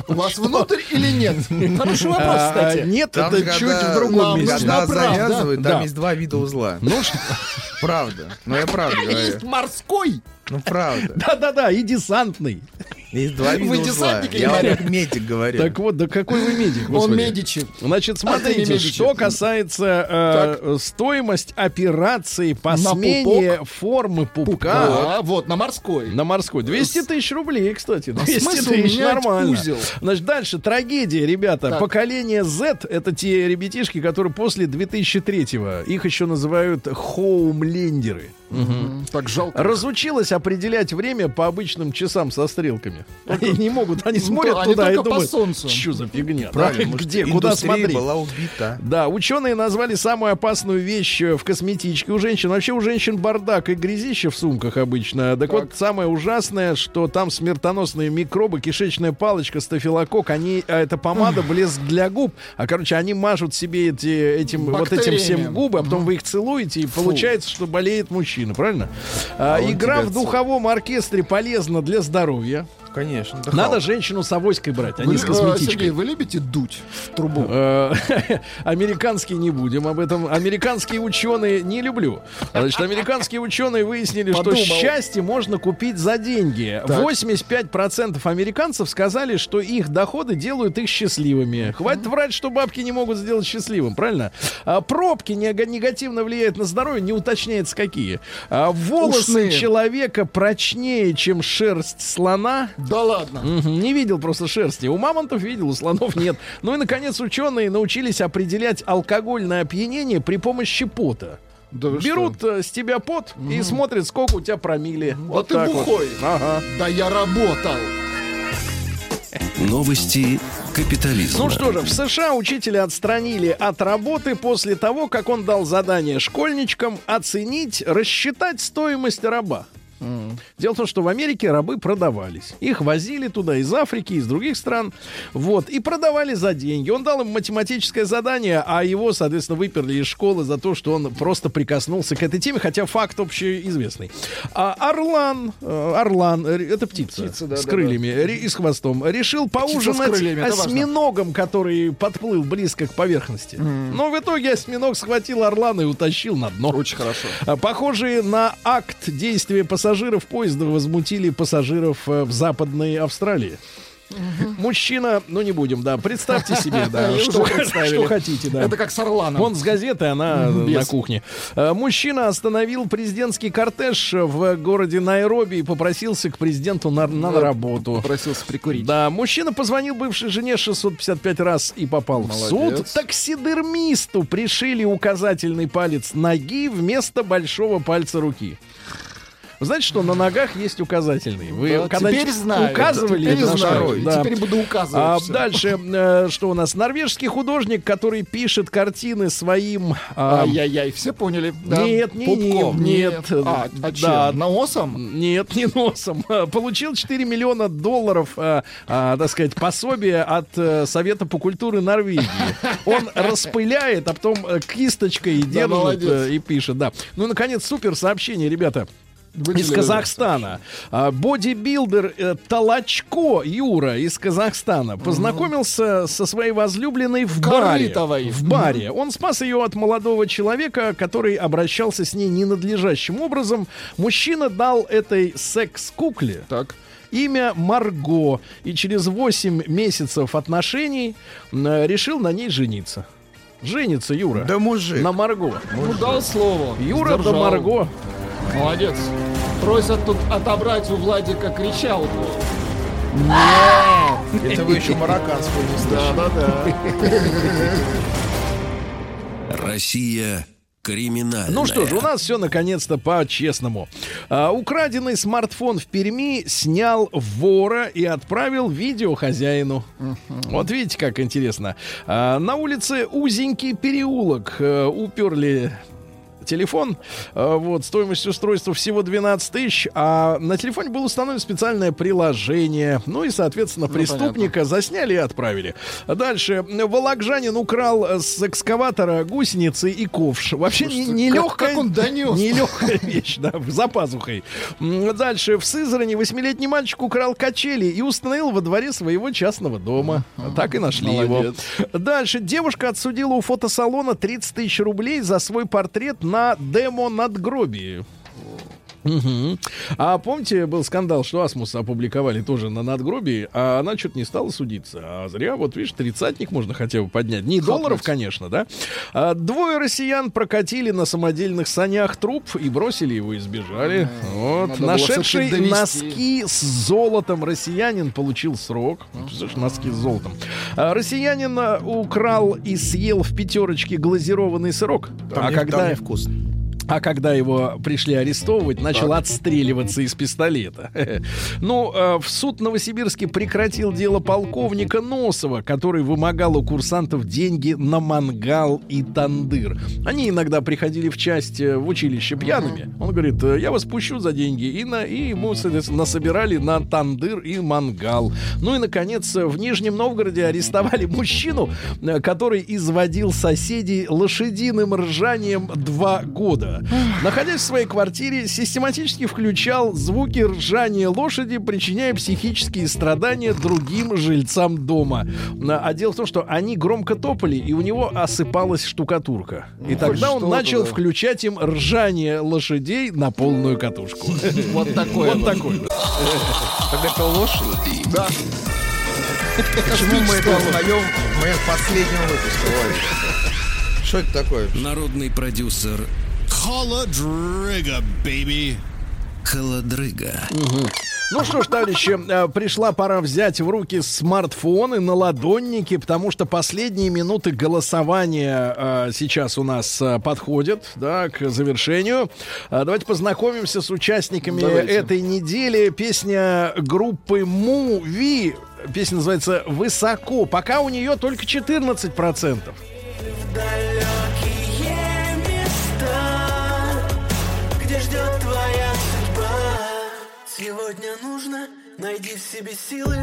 У вас внутрь или нет? <laughs> Хороший вопрос, А, кстати. Нет, Там это чуть в другом месте. Когда завязывают, там Да. есть два вида узла. Ну, что- Правда. Но я правда говорю. Есть морской. Ну правда. да-да-да, и десантный. Есть два вида Вы десантник или Я вам моряк? как медик говорю. Так вот, да какой вы медик, Он господи. Медичи. Значит, А смотрите, Медичи. что касается э, стоимость операции по На смене формы пупка Да, вот, на морской. на морской. 200 тысяч рублей, кстати. 200 смысл тысяч менять нормально. узел? Значит, дальше трагедия, ребята. Так. Поколение Z — это те ребятишки, которые после 2003-го, их еще называют хоумлендеры. Так жалко. Разучилась определять время по обычным часам со стрелками. Они <laughs> не могут, они Ну, смотрят они туда и по думают, солнцу. что за фигня? Правильно, да? Где, куда смотреть? была убита. Да, ученые назвали самую опасную вещь э, в косметичке у женщин. Вообще у женщин бардак и грязище в сумках обычно. Так, вот, самое ужасное, что там смертоносные микробы, кишечная палочка, стафилококк, они, а это помада, блеск для губ. А, короче, они мажут себе эти, этим, вот этим всем губы, а потом вы их целуете, и получается, что болеет мужчина, правильно? А, он игра в духовом оркестре полезна для здоровья. Конечно. да Надо хал. женщину с авоськой брать, а Вы, не с косметичкой. Сергей, вы любите дуть в трубу? Э, <laughs> Американский не будем об этом. Американские ученые не люблю. Значит, американские ученые выяснили, Подумал. что счастье можно купить за деньги. Так. 85% американцев сказали, что их доходы делают их счастливыми. Хватит врать, что бабки не могут сделать счастливым, правильно? А пробки нега- негативно влияют на здоровье, не уточняется какие. А волосы Ушные. человека прочнее, чем шерсть слона. Да ладно. Не видел просто шерсти. У мамонтов видел, у слонов нет. Ну и, наконец, ученые научились определять алкогольное опьянение при помощи пота. Да Берут э, с тебя пот и смотрят, сколько у тебя промили. А ты так вот. бухой. Ага. Да я работал. Новости капитализма. Ну что же, в США учителя отстранили от работы после того, как он дал задание школьничкам оценить, рассчитать стоимость раба. Дело в том, что в Америке рабы продавались. Их возили туда из Африки, из других стран. Вот. И продавали за деньги. Он дал им математическое задание, а его, соответственно, выперли из школы за то, что он просто прикоснулся к этой теме, хотя факт общеизвестный. А орлан, э, орлан, э, это птица, Птица, да, с да, крыльями ре- и с хвостом, решил поужинать крыльями, осьминогом, который подплыл близко к поверхности. Но в итоге осьминог схватил орлана и утащил на дно. Очень хорошо. Похожие на акт действия пассажиров поезда возмутили пассажиров э, в Западной Австралии. Мужчина, ну не будем, да, представьте себе, да, что, что хотите, да. Это как с Орланом. Он с газеты, она Без. на кухне. Э, Мужчина остановил президентский кортеж в городе Найроби и попросился к президенту на, на работу. Просился прикурить. Да, мужчина позвонил бывшей жене 655 раз и попал в суд. Молодец. Таксидермисту пришили указательный палец ноги вместо большого пальца руки. Вы знаете, что на ногах есть указательный? Вы Да, когда-нибудь теперь знаю. указывали Теперь на знаю. Да. теперь буду указывать А дальше, э, что у нас? Норвежский художник, который пишет картины своим... а, Ай-яй-яй, все поняли? Да. Нет, не Пупком. ним, нет. А, а Да. Носом? Нет, не носом. А, Получил 4 миллиона долларов, а, а, так сказать, пособие от э, Совета по культуре Норвегии. Он <laughs> распыляет, а потом э, кисточкой держит молодец. э, и пишет. Да. Ну, наконец, супер сообщение, ребята. Из Выделили. Казахстана. А, Бодибилдер э, Толочко Юра из Казахстана познакомился со своей возлюбленной в баре. Корытовой. В баре. Он спас ее от молодого человека, который обращался с ней ненадлежащим образом. Мужчина дал этой секс-кукле Так. имя Марго и через 8 месяцев отношений решил на ней жениться. Женится Юра. Да мужик. На Марго. Ну, дал слово. Юра да Сдержал. Марго. Молодец. Просят тут отобрать у Владика кричалку. Это вы еще марокканскую не слышали. Да-да-да. Россия криминальная. Ну что ж, у нас все наконец-то по-честному. А, украденный смартфон в Перми снял вора и отправил видео хозяину. Вот видите, как интересно. А, на улице узенький переулок э, уперли телефон. Э, Вот, стоимость устройства всего 12 тысяч, а на телефоне было установлено специальное приложение. Ну и, соответственно, преступника засняли и отправили. Дальше. Волокжанин украл с экскаватора гусеницы и ковш. Вообще не, Слушайте, не как- легкая, как он донес? нелегкая <laughs> вещь, да, за пазухой. Дальше. В Сызрани восьмилетний мальчик украл качели и установил во дворе своего частного дома. Так и нашли Молодец. его. Дальше. Девушка отсудила у фотосалона 30 тысяч рублей за свой портрет на демо-надгробии. Мгм. А помните, был скандал, что Асмус опубликовали тоже на надгробии, а она что-то не стала судиться. А зря, вот видишь, тридцатник можно хотя бы поднять. Не долларов, конечно, да? А двое россиян прокатили на самодельных санях труп и бросили его и сбежали. вот. надо было Нашедший носки с золотом россиянин получил срок. Представляешь, носки с золотом. А россиянин а, украл и съел в пятерочке глазированный сырок. Там а не- когда там невкусно. А когда его пришли арестовывать, начал отстреливаться из пистолета. <laughs> Ну, э, в суд Новосибирске прекратил дело полковника Носова, который вымогал у курсантов деньги на мангал и тандыр. Они иногда приходили в часть э, в училище пьяными. Он говорит, «Э, я вас пущу за деньги. И, на, и ему, соответственно, насобирали на тандыр и мангал. Ну и, наконец, в Нижнем Новгороде арестовали мужчину, который изводил соседей лошадиным ржанием два года. Находясь в своей квартире, систематически включал звуки ржания лошади, причиняя психические страдания другим жильцам дома. А дело в том, что они громко топали, и у него осыпалась штукатурка. И Ну, тогда он начал да. включать им ржание лошадей на полную катушку. <laughs> Вот такое. Вот такой. <laughs> Так это лошадь? Да. Почему мы это узнаем в момент последнего выпуска, Владик? Что это такое? Народный продюсер Холодрыга, baby. Холодрыга. Ну что ж, товарищи, э, пришла пора взять в руки смартфоны, наладонники, потому что последние минуты голосования э, сейчас у нас э, подходят да, к завершению. Э, давайте познакомимся с участниками Давайте. этой недели. Песня группы Муви. Песня называется «Высоко». Пока у нее только 14%. Далекие найди в себе силы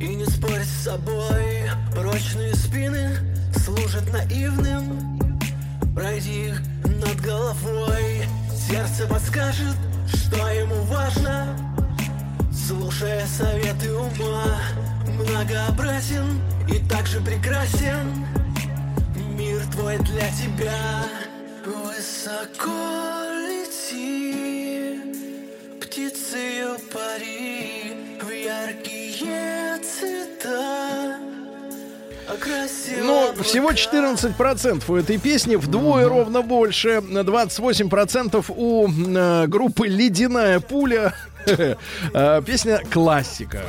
и не спорь с собой. Прочные спины служат наивным. Пройди их над головой. Сердце подскажет, что ему важно. Слушая советы ума, многообразен и также прекрасен. Мир твой для тебя высоко пари в яркие цвета. Окраси Ну, всего 14% у этой песни, вдвое ровно больше. 28% у э, группы «Ледяная пуля». <laughs> Э, Песня классика.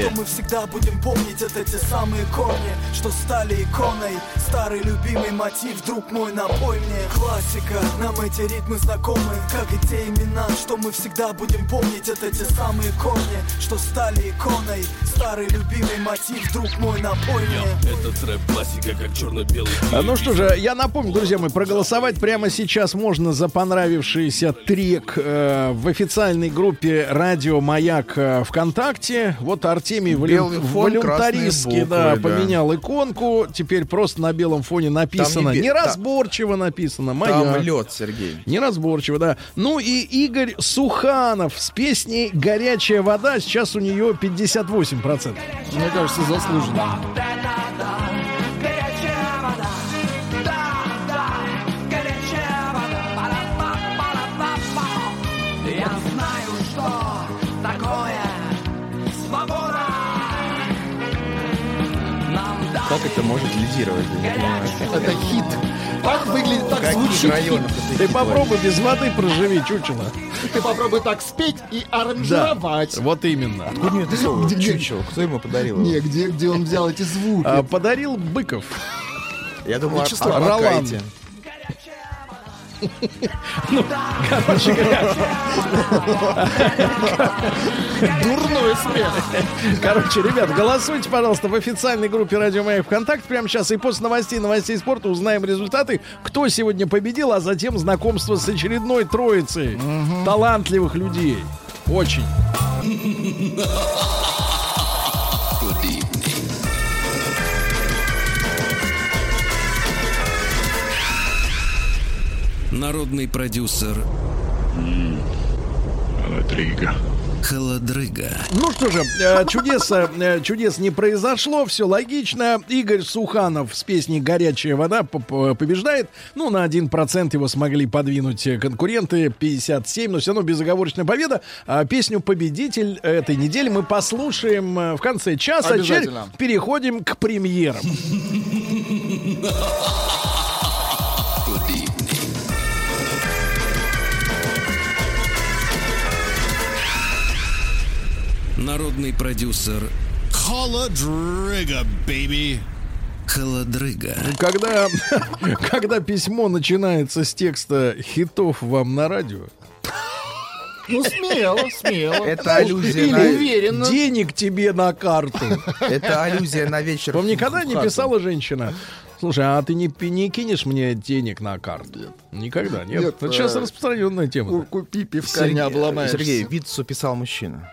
Что мы всегда будем помнить, это те самые корни, что стали иконой. Старый любимый мотив, друг мой, напой мне. Классика, нам эти ритмы знакомы, как и те имена, что мы всегда будем помнить, это те самые корни, что стали иконой. Старый любимый мотив, друг мой, напой мне. Это трэп классика, как черно-белый. А, Ну что же, я напомню, друзья мои, проголосовать прямо сейчас можно за понравившийся трек э, в официальной группе «Радио Маяк» э, ВКонтакте. Вот Артемий волю- Белый фон, волюнтаристски да, да. поменял иконку. Теперь просто на белом фоне написано, бе- неразборчиво написано Там «Маяк». лед, Сергей. Неразборчиво, да. Ну и Игорь Суханов с песней «Горячая вода». Сейчас у нее 58%. Мне кажется, заслуженно. Как это может лидировать? Я не понимаю. Это хит. Так выглядит, так Каких звучит. районов хит. это Ты попробуй без воды проживи, чучело. Ты попробуй так спеть и Да, аранжировать. вот именно. Откуда мне это слово? Где- где- Чучело. Кто ему подарил? Не, где, где он взял эти звуки? А, подарил Быков. Я думал, Вячеслав. Ролан. Ракайте. Короче говоря, Дурной смех. короче, ребят, голосуйте, пожалуйста, в официальной группе Радио Маяк ВКонтакте прямо сейчас. И после новостей, новостей спорта узнаем результаты, кто сегодня победил, а затем знакомство с очередной троицей талантливых людей. Очень. Народный продюсер Холодрыга. Холодрыга. Ну что же, э, чудеса, э, чудес не произошло, все логично. Игорь Суханов с песней «Горячая вода» побеждает. Ну, на 1% его смогли подвинуть э, конкуренты, 57, но все равно безоговорочная победа. А песню «Победитель» этой недели мы послушаем в конце часа. А теперь Обязательно. переходим к премьерам. <laughs> Народный продюсер Холодрыга, baby. Холодрыга. Когда, <laughs> когда письмо начинается с текста хитов вам на радио, Ну, смело, смело. Это аллюзия Или на... уверенно. денег тебе на карту. Это аллюзия на вечер. Вам никогда не писала женщина? Слушай, а ты не, не кинешь мне денег на карту? Никогда, нет. Нет, Это сейчас э, распространенная тема. Купи пивка, не Сергей, обломаешься. Сергей, Вицу писал мужчина.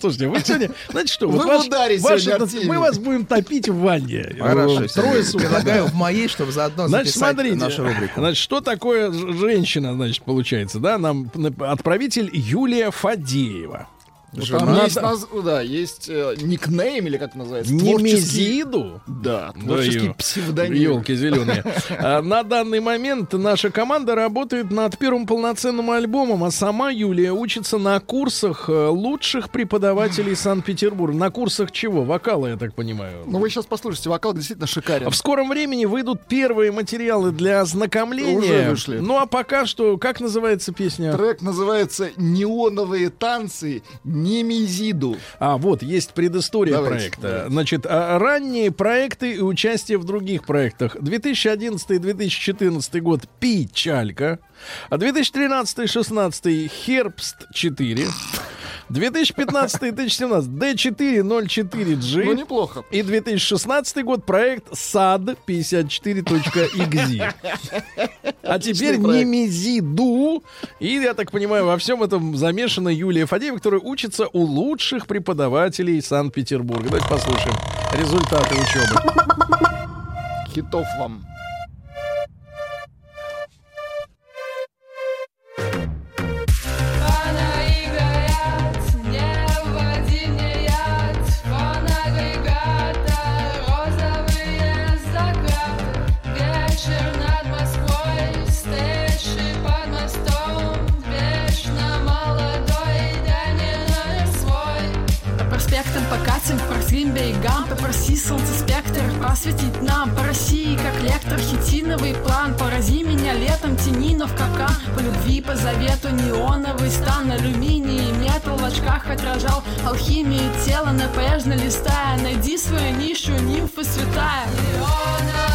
Слушайте, вы сегодня, знаете что, Вы вот ваш- ваш сегодня, мы вас будем топить в ванне. Хорошо, Трое суток. Предлагаю в моей, чтобы заодно Значит, смотрите, нашу рубрику. значит, что такое женщина, значит, получается, да? Нам отправитель Юлия Фадеева. Ну, Жена, Там есть, да. наз- да, есть э, никнейм, или как называется? Творческий- Немезиду? Да, творческий ё- псевдоним. Елки зеленые. А, На данный момент наша команда работает над первым полноценным альбомом, а сама Юлия учится на курсах э, лучших преподавателей Санкт-Петербурга. На курсах чего? Вокала, я так понимаю. Ну, вы сейчас послушайте, вокал действительно шикарен. В скором времени выйдут первые материалы для ознакомления. Уже вышли. Ну а пока что, как называется песня? Трек называется «Неоновые танцы Немезиду». А, вот, есть предыстория Давайте, проекта. давайте. Значит, а, ранние проекты и участие в других проектах. 2011-2014 год «Печалька». А 2013-2016 «Хербст 4». 2015-2017 D404G. Ну, неплохо. И 2016 год проект SAD 54.exe. А теперь. Немезиду. И, я так понимаю, во всем этом замешана Юлия Фадеева, которая учится у лучших преподавателей Санкт-Петербурга. Давайте послушаем результаты учебы. Хитов вам. Покатим, по морским берегам Попроси солнце спектр просветить нам По России, как лектор, хитиновый план. Порази меня летом, тяни, в кака По любви, по завету, неоновый стан. Алюминий, металл в очках отражал Алхимию тела, напряжно листая Найди свою нишу, нимфа святая. Неоновом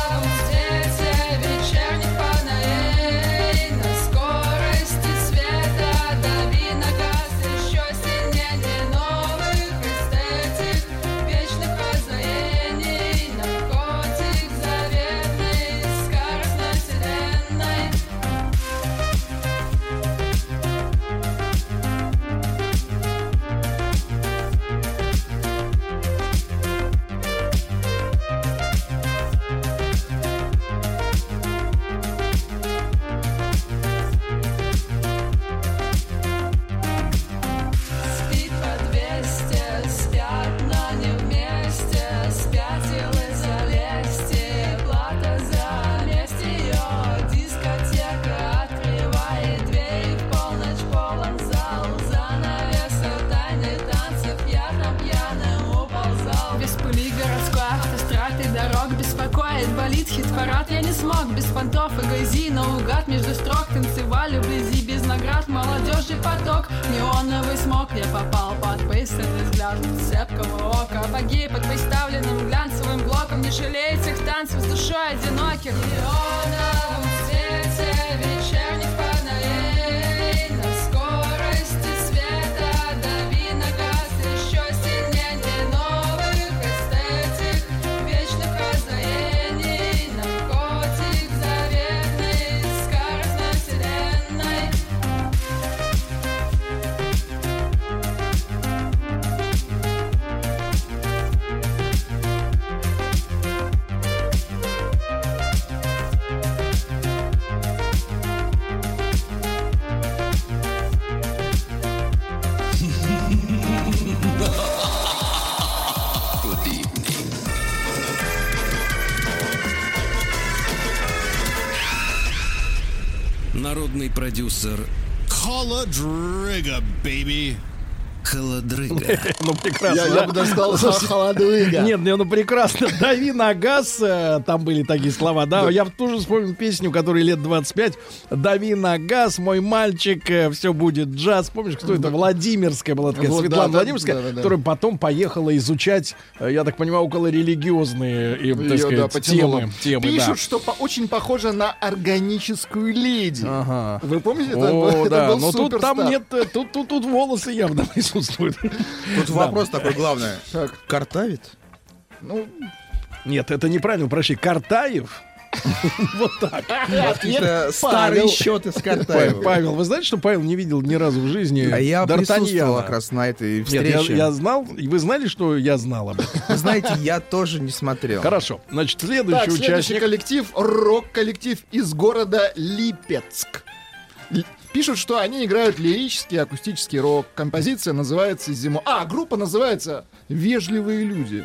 Болит хит-парад Я не смог без понтов и грязи Наугад между строк танцевали вблизи Без наград молодежи поток. Неоновый смог Я попал под пристальный взгляд Цепкого ока. Погиб под представленным глянцевым блоком Не жалей этих танцев с душой одиноких. Неоновом свете вечерних Народный продюсер Холодрыга, baby. Холодрыга. <laughs> Ну, прекрасно. Я- я да? бы даже сказал, Слушайте, холодрыга. Нет, не, ну прекрасно. <laughs> Дави на газ. э, Там были такие слова, да. Я тоже вспомнил песню, которой лет 25. Дави на газ, мой мальчик, все будет джаз. Помнишь, кто это? Владимирская была такая, Вот, Светлана да, да, Владимирская, да, да, да. которая потом поехала изучать, э, я так понимаю, около религиозные, и, так Её, сказать, да, темы. темы да. Пишут, что по- очень похоже на органическую леди. Ага. Вы помните? Это, О, был- <laughs> это да, был но тут там нет, э, тут, тут, тут волосы явно присутствуют. Тут Да. вопрос такой главный. Картавит? Ну, Нет, это неправильно, прощай. Картаев? <laughs> Вот так. Какие-то старые счеты с Картаевым. Павел, вы знаете, что Павел не видел ни разу в жизни А я присутствовал как раз на этой встрече. я знал, и вы знали, что я знал об этом? Вы знаете, я тоже не смотрел. Хорошо, значит, следующий участник. коллектив — рок-коллектив из города Липецк. Пишут, что они играют лирический акустический рок. Композиция называется «Зима». А, группа называется «Вежливые люди».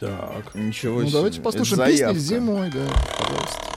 Так. Ничего Ну, себе. давайте послушаем заявка. «Зимой», да, пожалуйста.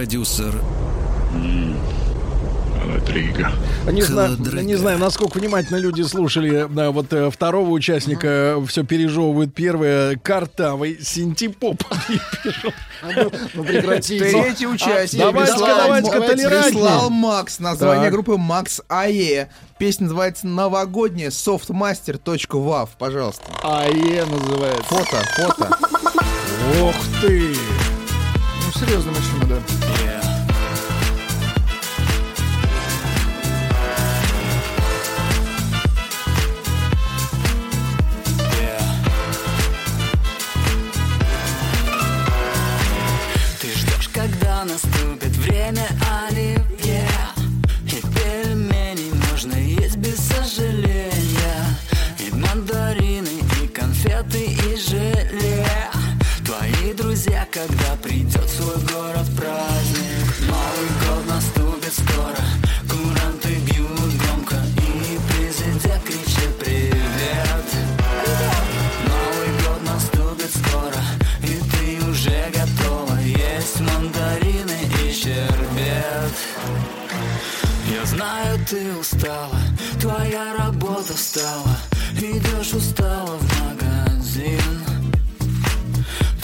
Продюсер. Холодрыга. Не знаю, не знаю, насколько внимательно люди слушали. Да, вот э, второго участника все пережевывает первое. Картавый синтепоп. <laughs> Ну, прекратите. Третий участник. Давайте-ка, прислал- давайте-ка давайте, толерантнее. Прислал Макс. Название группы Макс АЕ. Песня называется «Новогодняя softmaster.wav». Пожалуйста. АЕ называется. Фото, фото. Ох ты! Ну, серьезно, мужчина, наступит время оливье. И пельмени можно есть без сожаления. И мандарины, и конфеты, и желе. Твои друзья, когда придет свой город праздник Новый год наступит скоро Куранты бьют громко И президент кричит привет! Новый год наступит скоро И ты уже готова Есть мандарины и щербет. Я знаю, ты устала Твоя работа встала Идешь устала в магазин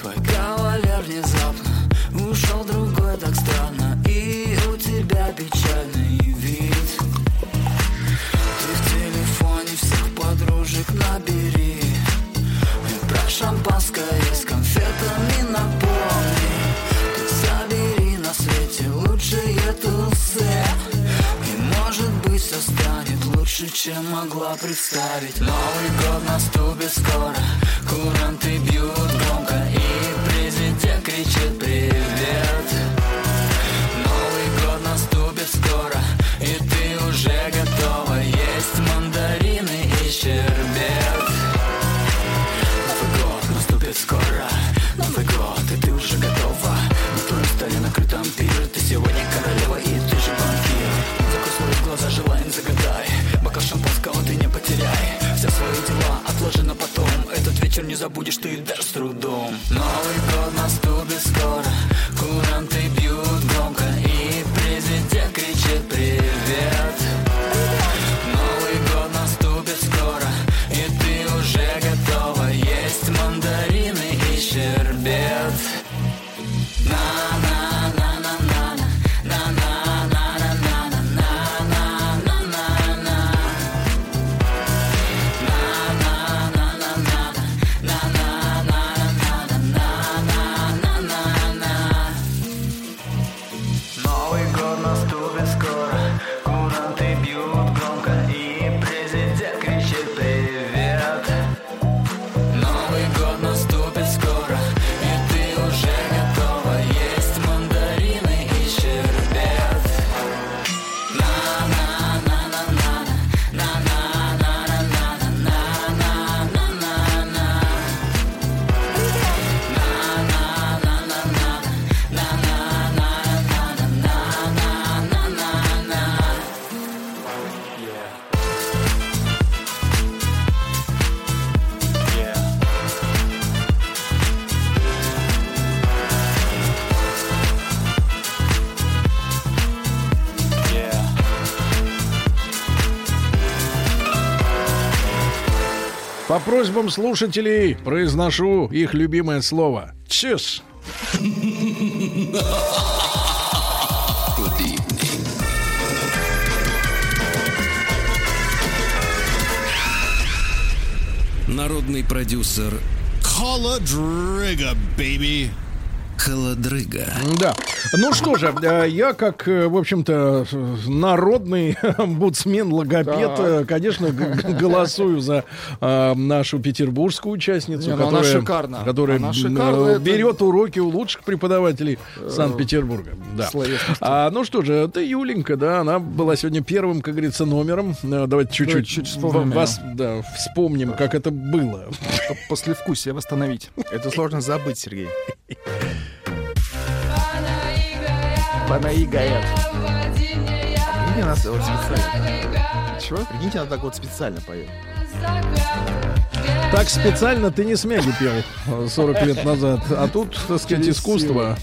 Твой кавалер внезапно Ушел другой так странно И у тебя печальный вид. Ты в телефоне всех подружек набери И про шампанское с конфетами напомни. Ты забери на свете лучшие тусы И может быть все станет лучше, чем могла представить. Новый год наступит скоро Куранты бьют громко Президент кричит привет? Новый год наступит скоро И ты вечер не забудешь ты даже с трудом. Новый год наступит скоро Куранты бьют громко И президент кричит привет просьбам слушателей произношу их любимое слово. Чиш. Народный продюсер Холодрыга, baby. Холодрыга. Да. Ну что же, э, я как, э, в общем-то, народный <laughs> омбудсмен, логопед, Так. э, конечно, голосую за э, нашу петербургскую участницу, Не, ну она которая, шикарна. которая Она шикарна, э, это- берет уроки у лучших преподавателей Санкт-Петербурга. Да. А, ну что же, это Юленька, да, она была сегодня первым, как говорится, номером. Давайте чуть-чуть чуть вспомним вас, да, вспомним, как это было. Послевкусие восстановить. Это сложно забыть, Сергей. Панаигая. Прикиньте, она вот специально. Чего? Прикиньте, она так вот специально поет. Так специально ты не смяги пел э, 40 лет назад. А тут, так сказать, искусство.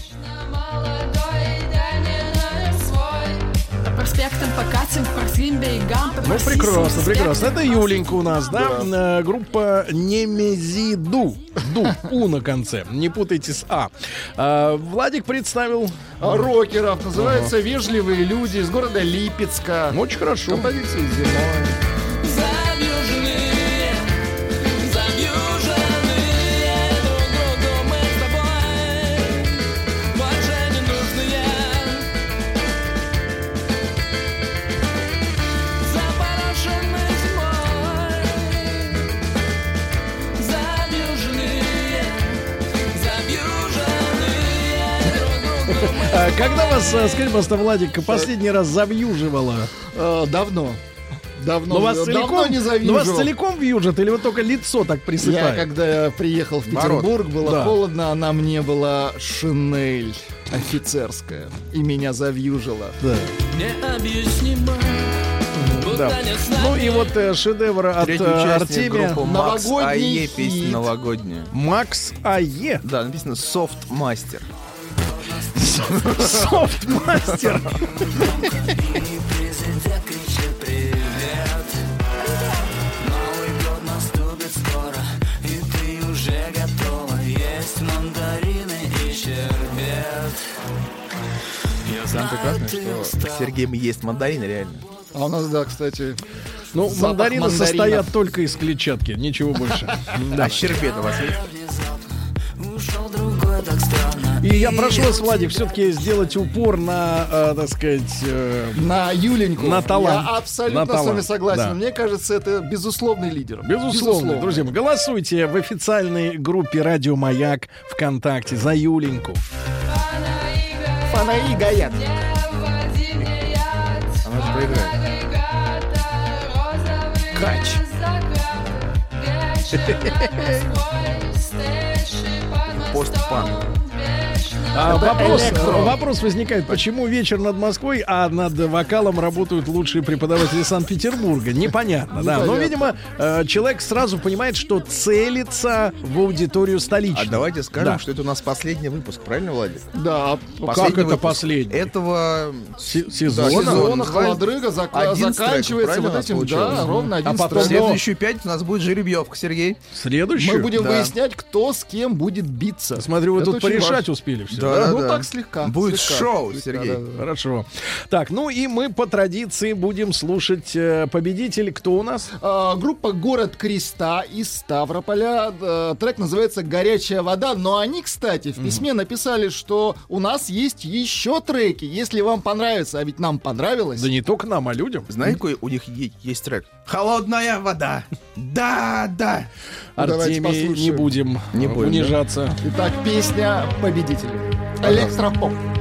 По проспектам покатим, по морским берегам, по Ну, прекрасно, прекрасно. Это. Юленька у нас, да? Э, Группа Немезиду. Ду, У на конце. Не путайте с А. А, Владик представил... А, Рокеров. Называется «Вежливые люди» из города Липецка. Очень хорошо. Композиция зимой. Вас, э, скажи, пожалуйста, Владик, последний раз завьюживало? Э, Давно. Давно, Ну вас давно целиком, не ну, вас целиком вьюжит или вот только лицо так Я, присыпает? когда приехал в. Петербург, было Да. холодно, а на мне была шинель офицерская. И меня завьюжило. Необъяснимо. Да. Ну и вот э, шедевр от э, Артемия. группы Макс Новогодний АЕ, песня новогодняя. Макс АЕ. Да, написано Soft Master. Софтмастер. Президент кричит привет Новый год наступит скоро И ты уже готова есть мандарины и щербет Я Самое прекрасное, ты что Сергей ест мандарины реально. А у нас, да, кстати, Ну, запах мандарины мандаринов. состоят только из клетчатки, ничего больше. Да. А щербет у вас есть? И я прошу вас, Владик, все-таки сделать упор на, э, так сказать, э, На Юленьку. На талант. Я абсолютно На с вами талант, согласен. да. Мне кажется, это безусловный лидер. Безусловно, друзья голосуйте в официальной группе Радио Маяк ВКонтакте за Юленьку. Фанаи Гаят. Она же проиграет. Кач. <laughs> Постпан. А вопрос, электро. вопрос возникает, почему вечер над Москвой, а над вокалом работают лучшие преподаватели Санкт-Петербурга? Непонятно, да. Но, видимо, э, человек сразу понимает, что целится в аудиторию А столичную. давайте скажем, Да. что это у нас последний выпуск, правильно, Владик? Да, Как это последний? Этого Се- да, сезона? сезона холодрыга зак- 11 заканчивается вот этим, да, ровно А 11 потом- В треков. следующую пятницу у нас будет жеребьевка, Сергей. Следующую? Мы будем Да. выяснять, кто с кем будет биться. Смотрю, вы Это тут порешать важно. успели все. Да, ну да. так слегка. Будет слегка, шоу, слегка, Сергей. да, да, да. Хорошо. Так, ну и мы по традиции будем слушать э, победитель. Кто у нас? А, группа «Город Креста» из Ставрополя. Э, Трек называется «Горячая вода». Но они, кстати, в письме написали, что у нас есть еще треки, если вам понравится. А ведь нам понравилось. Да не только нам, а людям. Знаете, какой у них есть трек? Холодная вода. Да, да. Ну, Артемий, не будем, Не э, будем, унижаться. Итак, песня победителя. Electropop.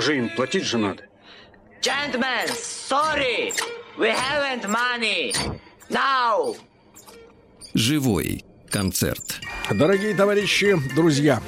Же им платить же надо. Gentlemen, sorry, we haven't money. Now. Живой концерт. Дорогие товарищи, друзья,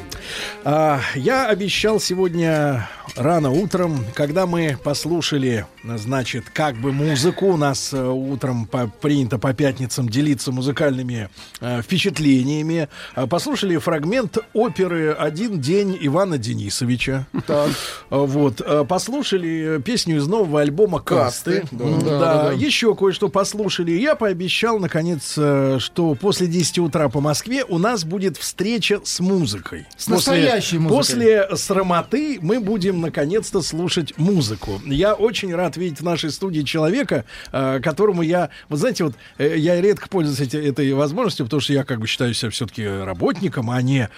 а, я обещал сегодня рано утром, когда мы послушали, значит, как бы музыку, у нас э, утром по- принято по пятницам делиться музыкальными э, впечатлениями, А, послушали фрагмент оперы «Один день» Ивана Денисовича. Так. А, Вот, э, послушали песню из нового альбома «Касты». «Касты», да. М, Да, Да, да, да. еще кое-что послушали. Я пообещал, наконец, что после 10 утра по Москве у нас будет встреча с музыкой. С настоящей музыкой. После срамоты мы будем, наконец-то, слушать музыку. Я очень рад видеть в нашей студии человека, э, которому я... Вы знаете, вот э, я редко пользуюсь эти- этой возможностью, потому что я как бы считаю себя все-таки работником, а не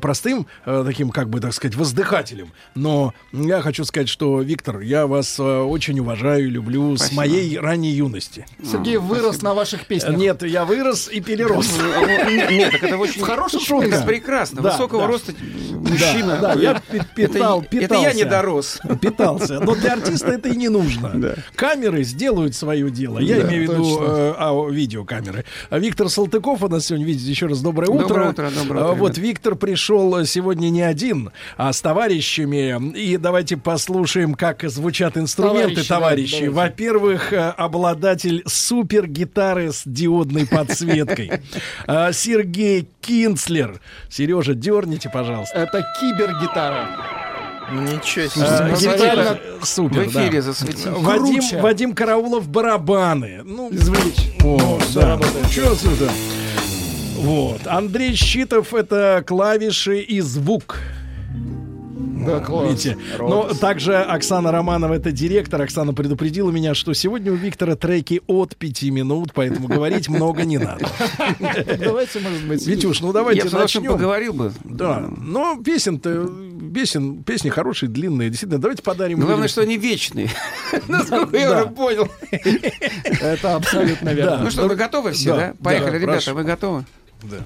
простым э, таким, как бы, так сказать, воздыхателем. Но я хочу сказать, что, Виктор, я вас э, очень уважаю и люблю с Спасибо. моей ранней юности. Сергей вырос на ваших песнях. Нет, я вырос и перерос. Нет, так это очень... В хорошем <laughs> Шутка. Это прекрасно. Да, Высокого да. роста мужчина. Да, да, я пи- питал, это, это я питался. не дорос. Питался. Но для артиста это и не нужно. Камеры сделают свое дело. Я Да, имею в виду э, ао- видеокамеры. А Виктор Салтыков у нас сегодня, видите, еще раз доброе утро. Доброе утро, доброе А, утро, Вот. Виктор пришел сегодня не один, а с товарищами. И давайте послушаем, как звучат инструменты, Товарищи. Во-первых, э, обладатель супер гитары с диодной подсветкой. <laughs> А, Сергей Кинцлер. Сережа, дерните, пожалуйста. Это кибергитара. Ничего А, Ну, гитара реально супер, в эфире да. засветил. Вадим, Круче. Вадим Караулов барабаны. Ну, Извлечь. О, всё да. Чё отсюда? Вот. Андрей Щитов это клавиши и звук. Да, класс. Видите? Но также Оксана Романова это директор. Оксана предупредила меня, что сегодня у Виктора треки от пяти минут, поэтому говорить много не надо. Давайте, может быть... Витюш, ну давайте Я начнем. поговорил бы. Да, но песен-то, песен, песни хорошие, длинные. Действительно, давайте подарим. Главное, людям- что они вечные. <laughs> Насколько я Да. уже понял. Это абсолютно верно. Ну что, вы готовы все, Да? Поехали, ребята, вы готовы? Да.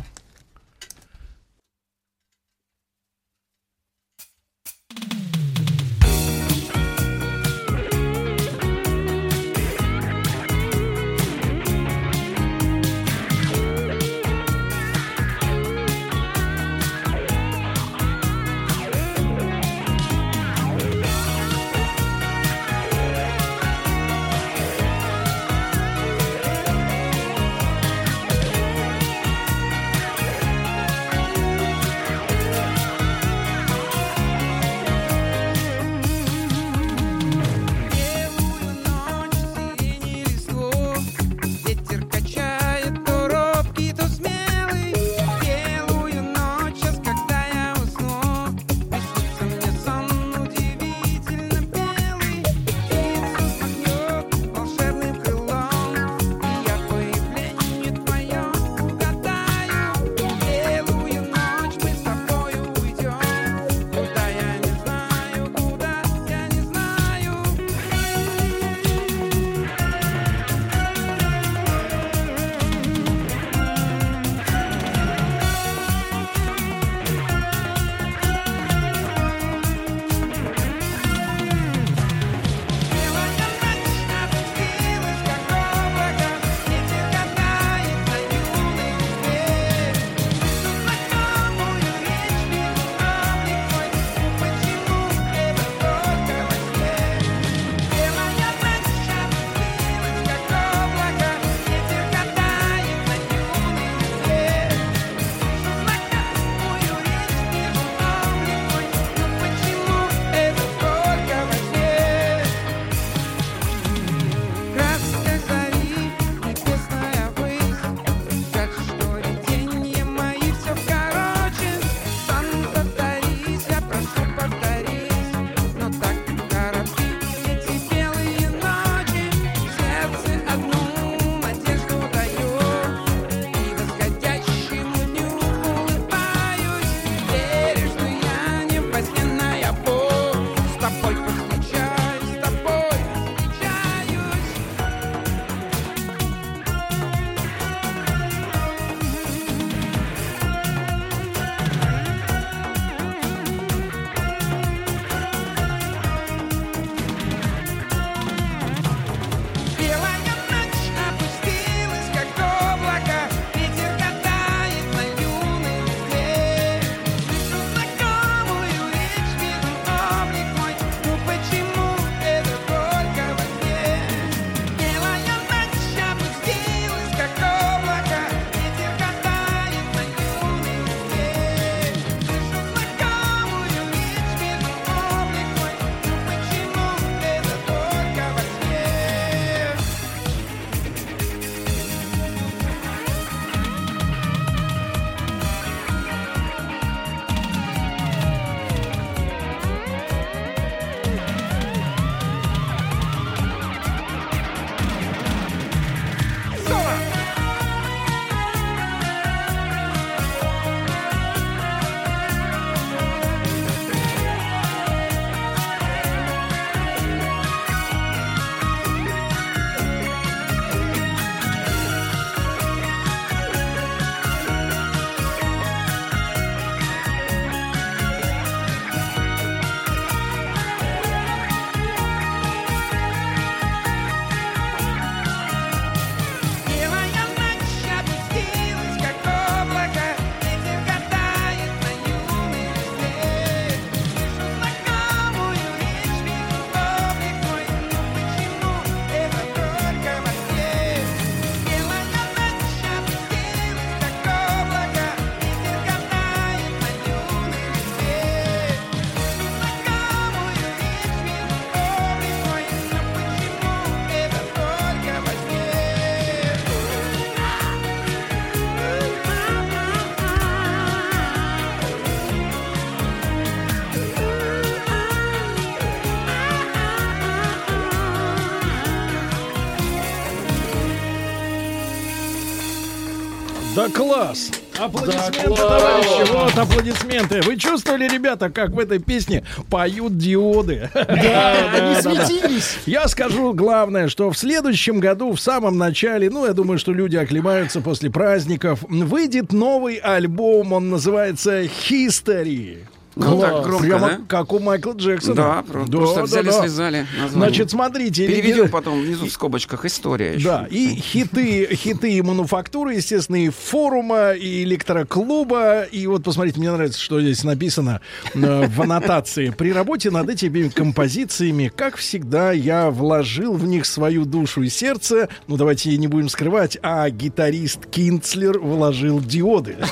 Да класс! Аплодисменты, Да, товарищи, вот аплодисменты. Вы чувствовали, ребята, как в этой песне поют диоды? Да, <laughs> они светились. Я скажу главное, что в следующем году, в самом начале, ну, я думаю, что люди оклемаются после праздников, выйдет новый альбом, он называется «History». Ну, так громко, Прямо да? как у Майкла Джексона. Да, про- просто взяли, связали название. Значит, смотрите. Переведем лидеры- потом внизу в скобочках история еще. Да, и хиты, хиты и мануфактуры, естественно, и форума, и электроклуба. И вот посмотрите, мне нравится, что здесь написано э, в аннотации. При работе над этими композициями, как всегда, я вложил в них свою душу и сердце. Ну, давайте не будем скрывать, а гитарист Кинцлер вложил диоды. <laughs>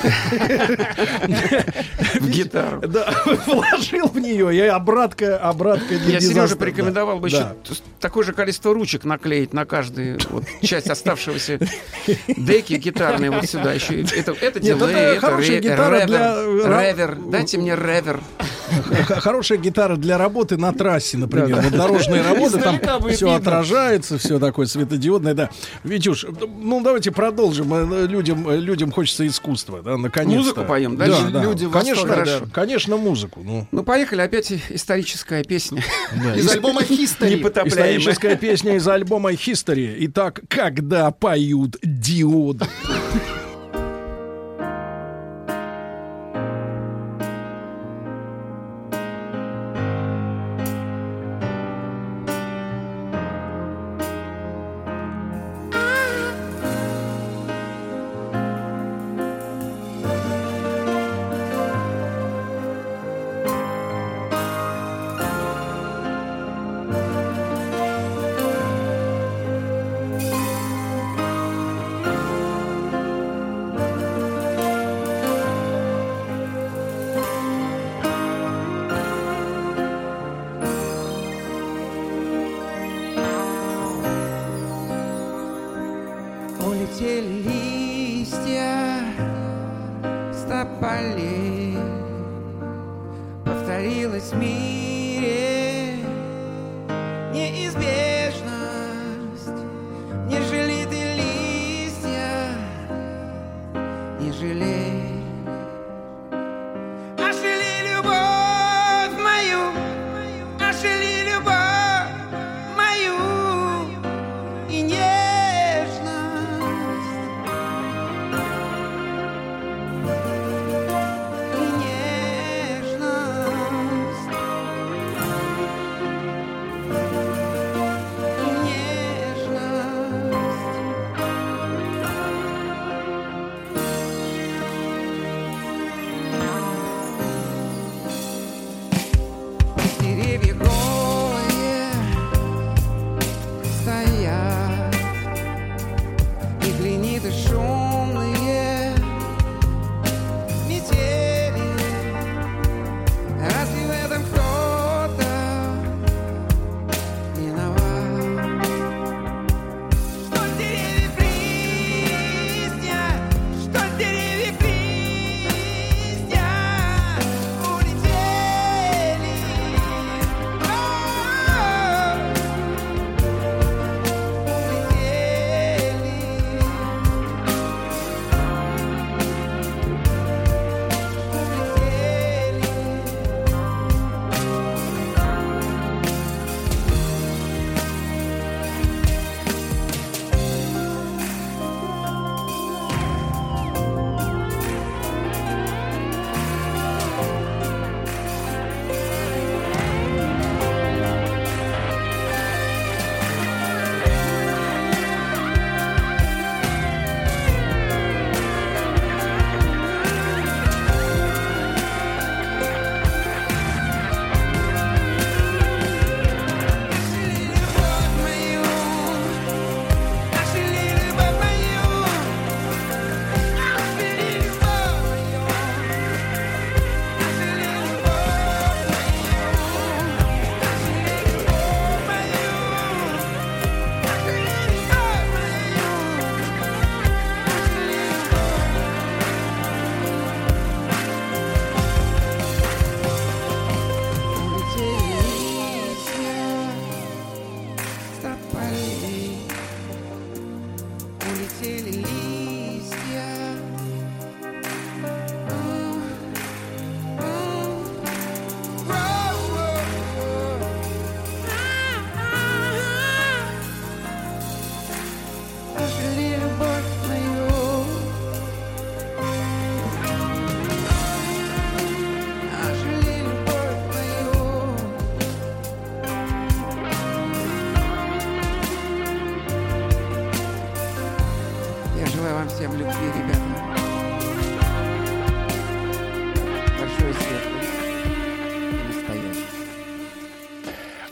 В гитару. Да, <laughs> вложил в нее, и обратка, обратка для Я Сереже порекомендовал бы еще такое же количество ручек наклеить на каждую часть оставшегося деки гитарные вот сюда еще. Это, дело, это ревер, для- ревер. Дайте мне ревер. Хорошая гитара для работы на трассе, например. Вот дорожные работы, там все отражается, все такое светодиодное, да. Витюш, ну давайте продолжим. Э, Людям, э, людям хочется искусства, да, наконец-то. Музыку поем, Да, дальше? да. Люди конечно, хорошо. конечно, музыку. Ну, Ну, поехали, опять историческая песня. Из альбома History. <laughs> Историческая песня из альбома History. Итак, когда поют диоды.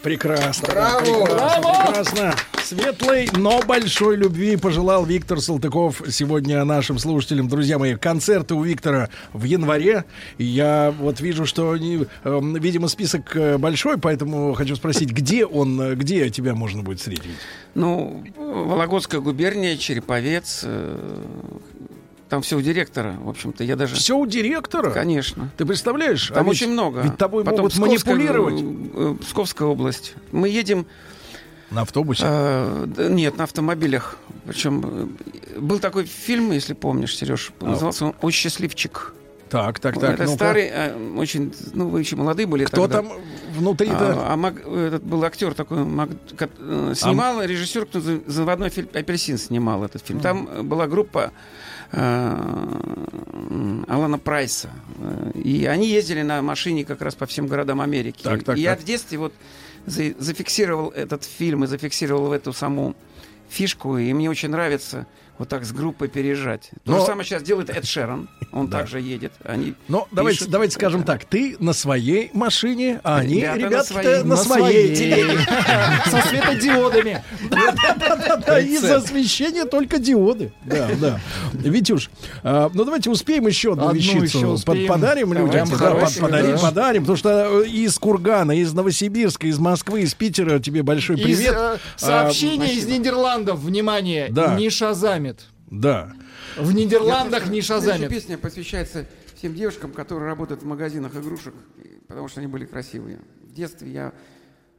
Прекрасно. Браво! Прекрасно, Браво! прекрасно. Светлой, но большой любви пожелал Виктор Салтыков сегодня нашим слушателям. Друзья мои, концерты у Виктора в январе. Я вот вижу, что, они, эм, видимо, список э, большой, поэтому хочу спросить, где он, э, где тебя можно будет встретить? Ну, Вологодская губерния, Череповец. э, Там все у директора, в общем-то. Я даже... Все у директора? Конечно. Ты представляешь? Там А ведь- очень много. Ведь тобой Потом могут Псковская, манипулировать. э, Псковская область. Мы едем... На автобусе? э, нет, на автомобилях. Причем э, был такой фильм, если помнишь, Сереж, А. назывался он «Ой, счастливчик». Так, так, так. Это ну-ка. старый, э, очень, ну вы еще молодые были. Кто тогда. там внутри-то? А, а Мак- этот был актер такой, Мак- э, снимал режиссер, кто за- заводной фильм «Апельсин» снимал этот фильм. Там э, была группа э, Алана Прайса. Э, И они ездили на машине как раз по всем городам Америки. Так, так, и я так. в детстве вот за- зафиксировал этот фильм и зафиксировал эту саму фишку, и мне очень нравится вот так с группой переезжать. То Но- же самое сейчас делает Эд Шерон. Он <laughs> Да. также едет. Они Но давайте, пишут. давайте скажем так, ты на своей машине, а они, Ребята на своей. на своей. <laughs> <laughs> Со светодиодами. Да, из освещения только диоды. Да, да. Витюш, а, ну давайте успеем еще одну вещицу подарим людям. Подарим, да. подарим. Потому что э, из Кургана, из Новосибирска, из Москвы, из Питера тебе большой привет. э, А, Сообщение из Нидерландов. Внимание. Не шазамит. Да. В Нидерландах не шазамит. песня посвящается всем девушкам, которые работают в магазинах игрушек, потому что они были красивые. В детстве я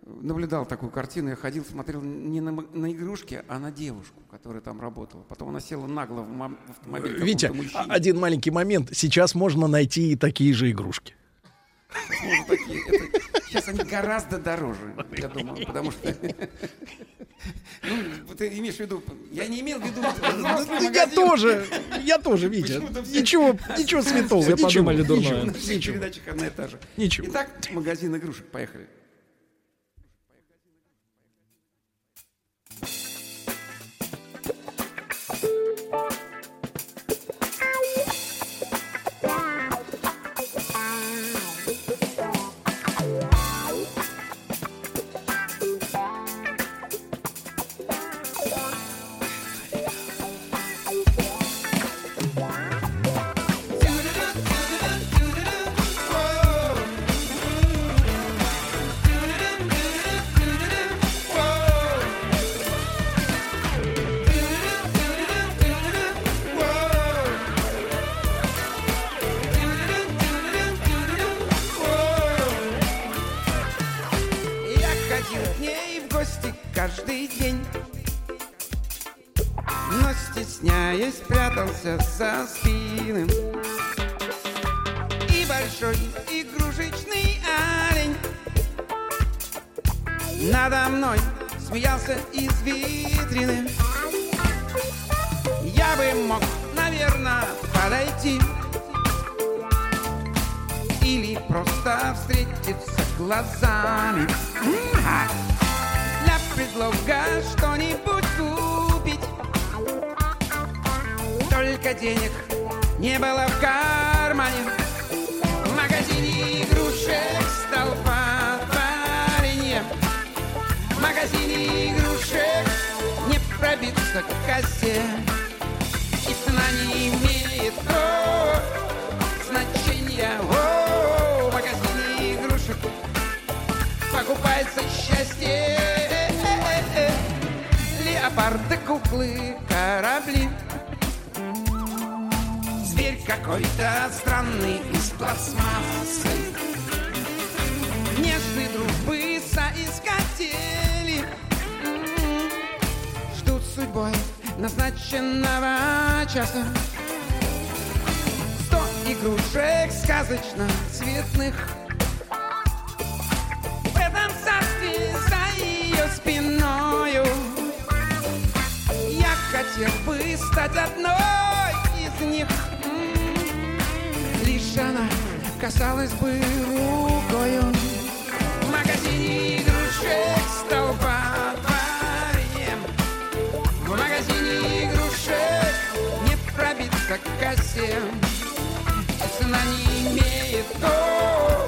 наблюдал такую картину, я ходил, смотрел не на, на игрушки, а на девушку, которая там работала. Потом она села нагло в, автомобиль Витя, один маленький момент. Сейчас можно найти и такие же игрушки. Ну, такие, это- сейчас они гораздо дороже, я думаю, потому что... Ну, ты имеешь в виду... Я не имел в виду... взрослый Я магазин. тоже, я тоже, Витя. Ничего, <laughs> ничего святого. Ничего, подумали ничего, дурное. Ничего. передачах одна и та же. Ничего. Итак, магазин игрушек. Поехали. Каждый день. Но стесняясь, прятался за спины. И большой игрушечный олень Надо мной смеялся из витрины. Я бы мог, наверное, подойти Или просто встретиться глазами. М-ха. Предлога что-нибудь купить. Только денег не было в кармане. В магазине игрушек стал паренье В магазине игрушек не пробиться к кассе И цена не имеет о, значения. О, В магазине игрушек покупается счастье Леопарды, куклы, корабли. Зверь какой-то странный из пластмассы. Нежной дружбы соискатели. Ждут судьбой назначенного часа. Сто игрушек сказочно цветных стать одной из них. М, Лишь она касалась бы рукою. В магазине игрушек стал парнем В магазине игрушек не кассе И цена не имеет о,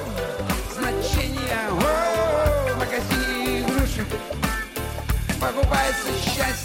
значения. О, В магазине игрушек покупается счастье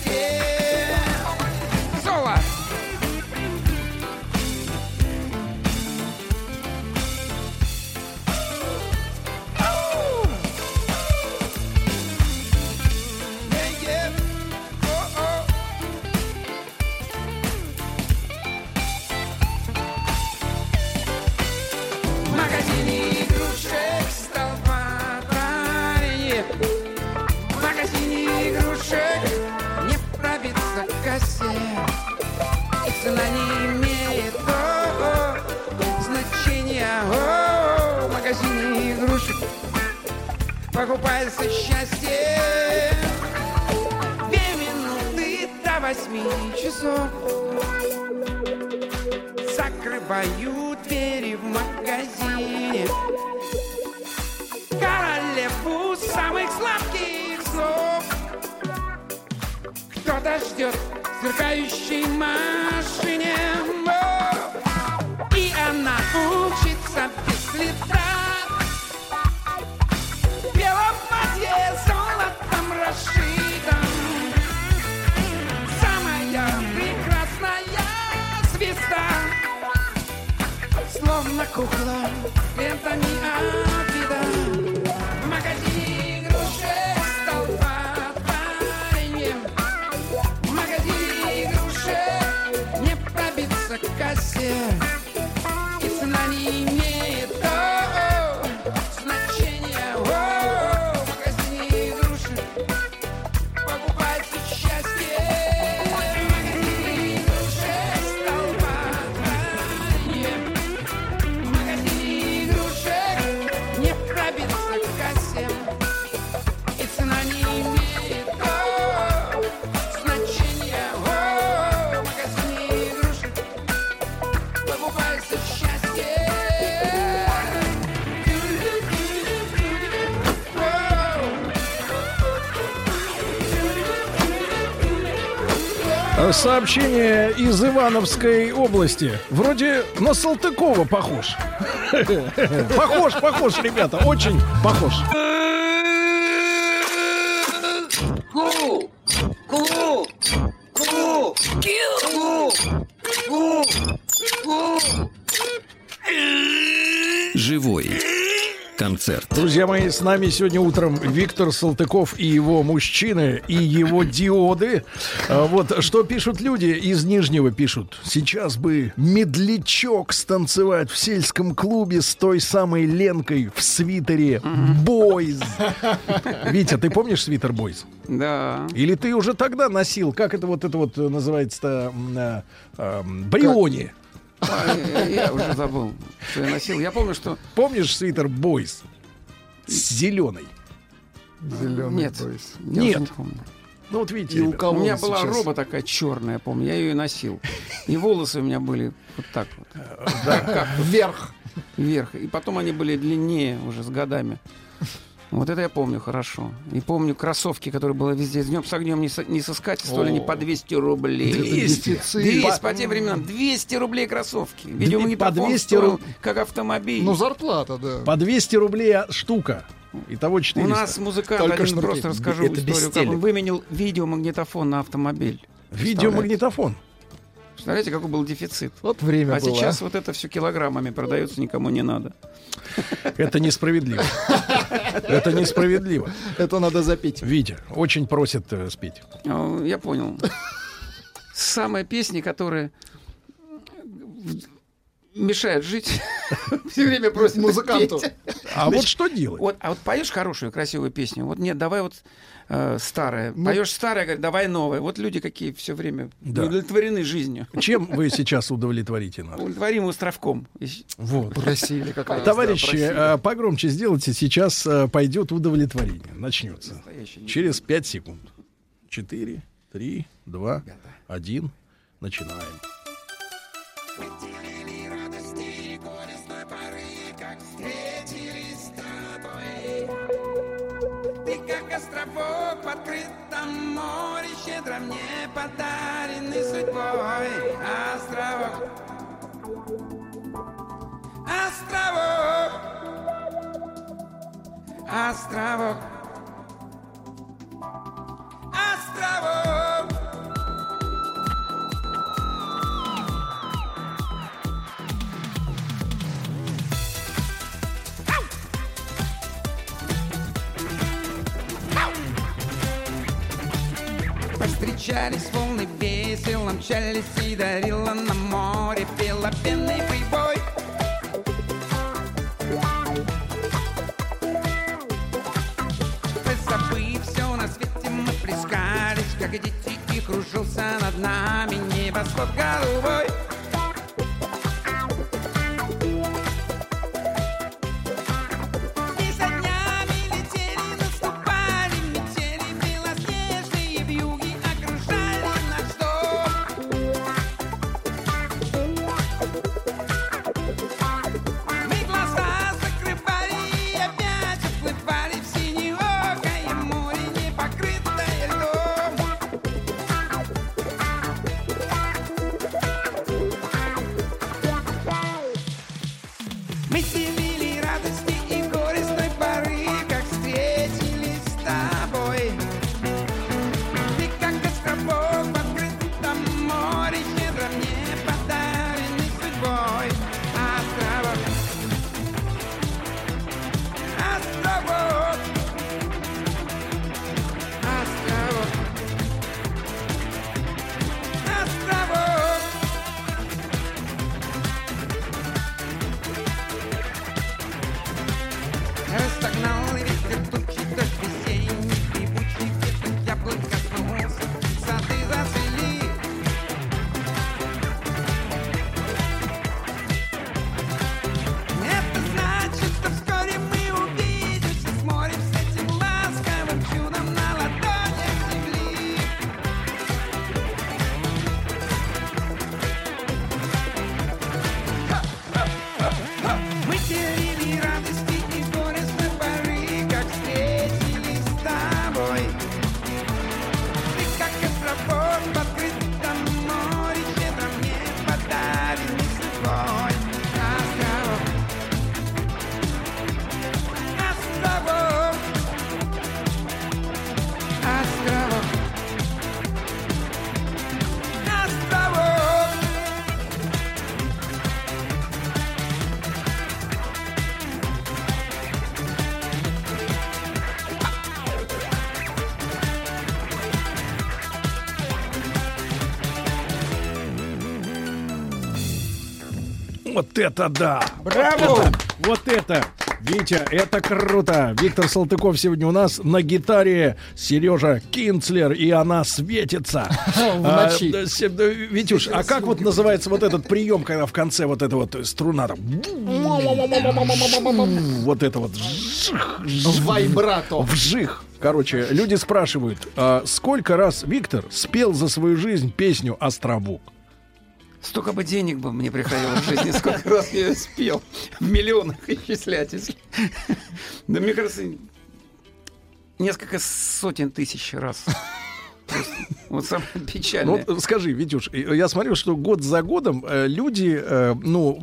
покупается счастье. Две минуты до восьми часов. Закрываю двери в магазине Королеву самых сладких снов. Кто-то ждет в сверкающей машине! И она учится без следа расшитом Самая прекрасная звезда. Словно кукла лентами от вида В магазине игрушек стал парень В магазине игрушек не пробиться кассе Сообщение из Ивановской области. Вроде на Салтыкова похож. <laughs> Похож, похож, ребята, очень похож. Друзья мои, с нами сегодня утром Виктор Салтыков и его мужчины, и его диоды. А Вот что пишут люди из Нижнего пишут. Сейчас бы медлячок станцевать в сельском клубе с той самой Ленкой в свитере Бойз. Витя, ты помнишь свитер Бойз? Да. Или ты уже тогда носил, как это вот это вот называется-то, э, Бриони? А, я- уже забыл, что я носил. Я помню, что... Помнишь свитер Бойз? С зеленой. Зеленый Нет, бойс. я Нет. уже не помню. Ну вот видите, И у ребята. кого У меня была сейчас? роба такая черная, помню, я ее и носил. И волосы у меня были вот так вот. Как Вверх. вверх. И потом они были длиннее уже с годами. Вот это я помню хорошо. И помню кроссовки, которые было везде. С днем с огнем не, со- не сыскать, стоили они по 200 рублей. 200? 200 по тем временам. 200 рублей кроссовки. По Видеомагнитофон 200 стоил, руб- как автомобиль. Ну, зарплата, да. По 200 рублей штука. Итого У 400. нас музыкант Только один просто расскажу Это историю, как он выменил видеомагнитофон на автомобиль. Видеомагнитофон. Представляете, какой был дефицит? Вот время А было. сейчас вот это все килограммами продается, никому не надо. Это несправедливо. Это несправедливо. Это надо запить. Витя, очень просят э, спеть. А, Я понял. Самая песня, которая мешает жить, <laughs> все время просит Музыканту. А вот что делать? Вот, а вот поешь хорошую, красивую песню, вот нет, давай вот э, старое. Ну- Поешь старое, говорит, давай новое. Вот люди какие все время Да. удовлетворены жизнью. Чем вы <laughs> сейчас удовлетворите нас? Удовлетворим островком. Вот. Просили как раз. Товарищи, да, просили. э, погромче сделайте, сейчас э, пойдет удовлетворение. Начнется. Через 5 секунд. 4, 3, 2, 1. Начинаем. Ты как островок в открытом море, щедро мне подаренный судьбой. Островок, Островок, островок, островок. Повстречались волны весело, мчались и дарила на море, пела пенный прибой. Забыв все на свете, мы плескались, как дети, и кружился над нами небосвод голубой. Вот это да! Браво! Вот это, вот это! Витя, это круто! Виктор Салтыков сегодня у нас на гитаре Сережа Кинцлер, и она светится. <laughs> В ночи. А, Витюш, а как вот называется вот этот прием, когда в конце вот эта вот струна там... Вот это вот... Вайбрато. Вжих. Короче, люди спрашивают, а сколько раз Виктор спел за свою жизнь песню «Островок»? Столько бы денег бы мне приходило в жизни, сколько раз я спел. В миллионах исчислять. Да мне кажется, несколько сотен тысяч раз. Вот самое Ну, печальное. вот скажи, Витюш, я смотрю, что год за годом э, люди, э, ну,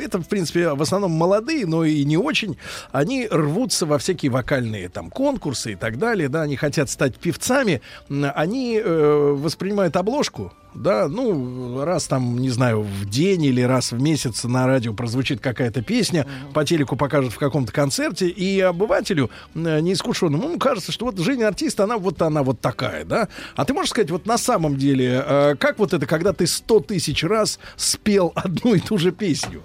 это, в принципе, в основном молодые, но и не очень, они рвутся во всякие вокальные там конкурсы и так далее, да, они хотят стать певцами, они э, воспринимают обложку, да, ну, раз там, не знаю, в день или раз в месяц на радио прозвучит какая-то песня, по телеку покажут в каком-то концерте, и обывателю э, неискушенному, ему кажется, что вот жизнь артиста, она вот она вот такая, да. А ты можешь сказать, вот на самом деле, э, как вот это, когда ты сто тысяч раз спел одну и ту же песню?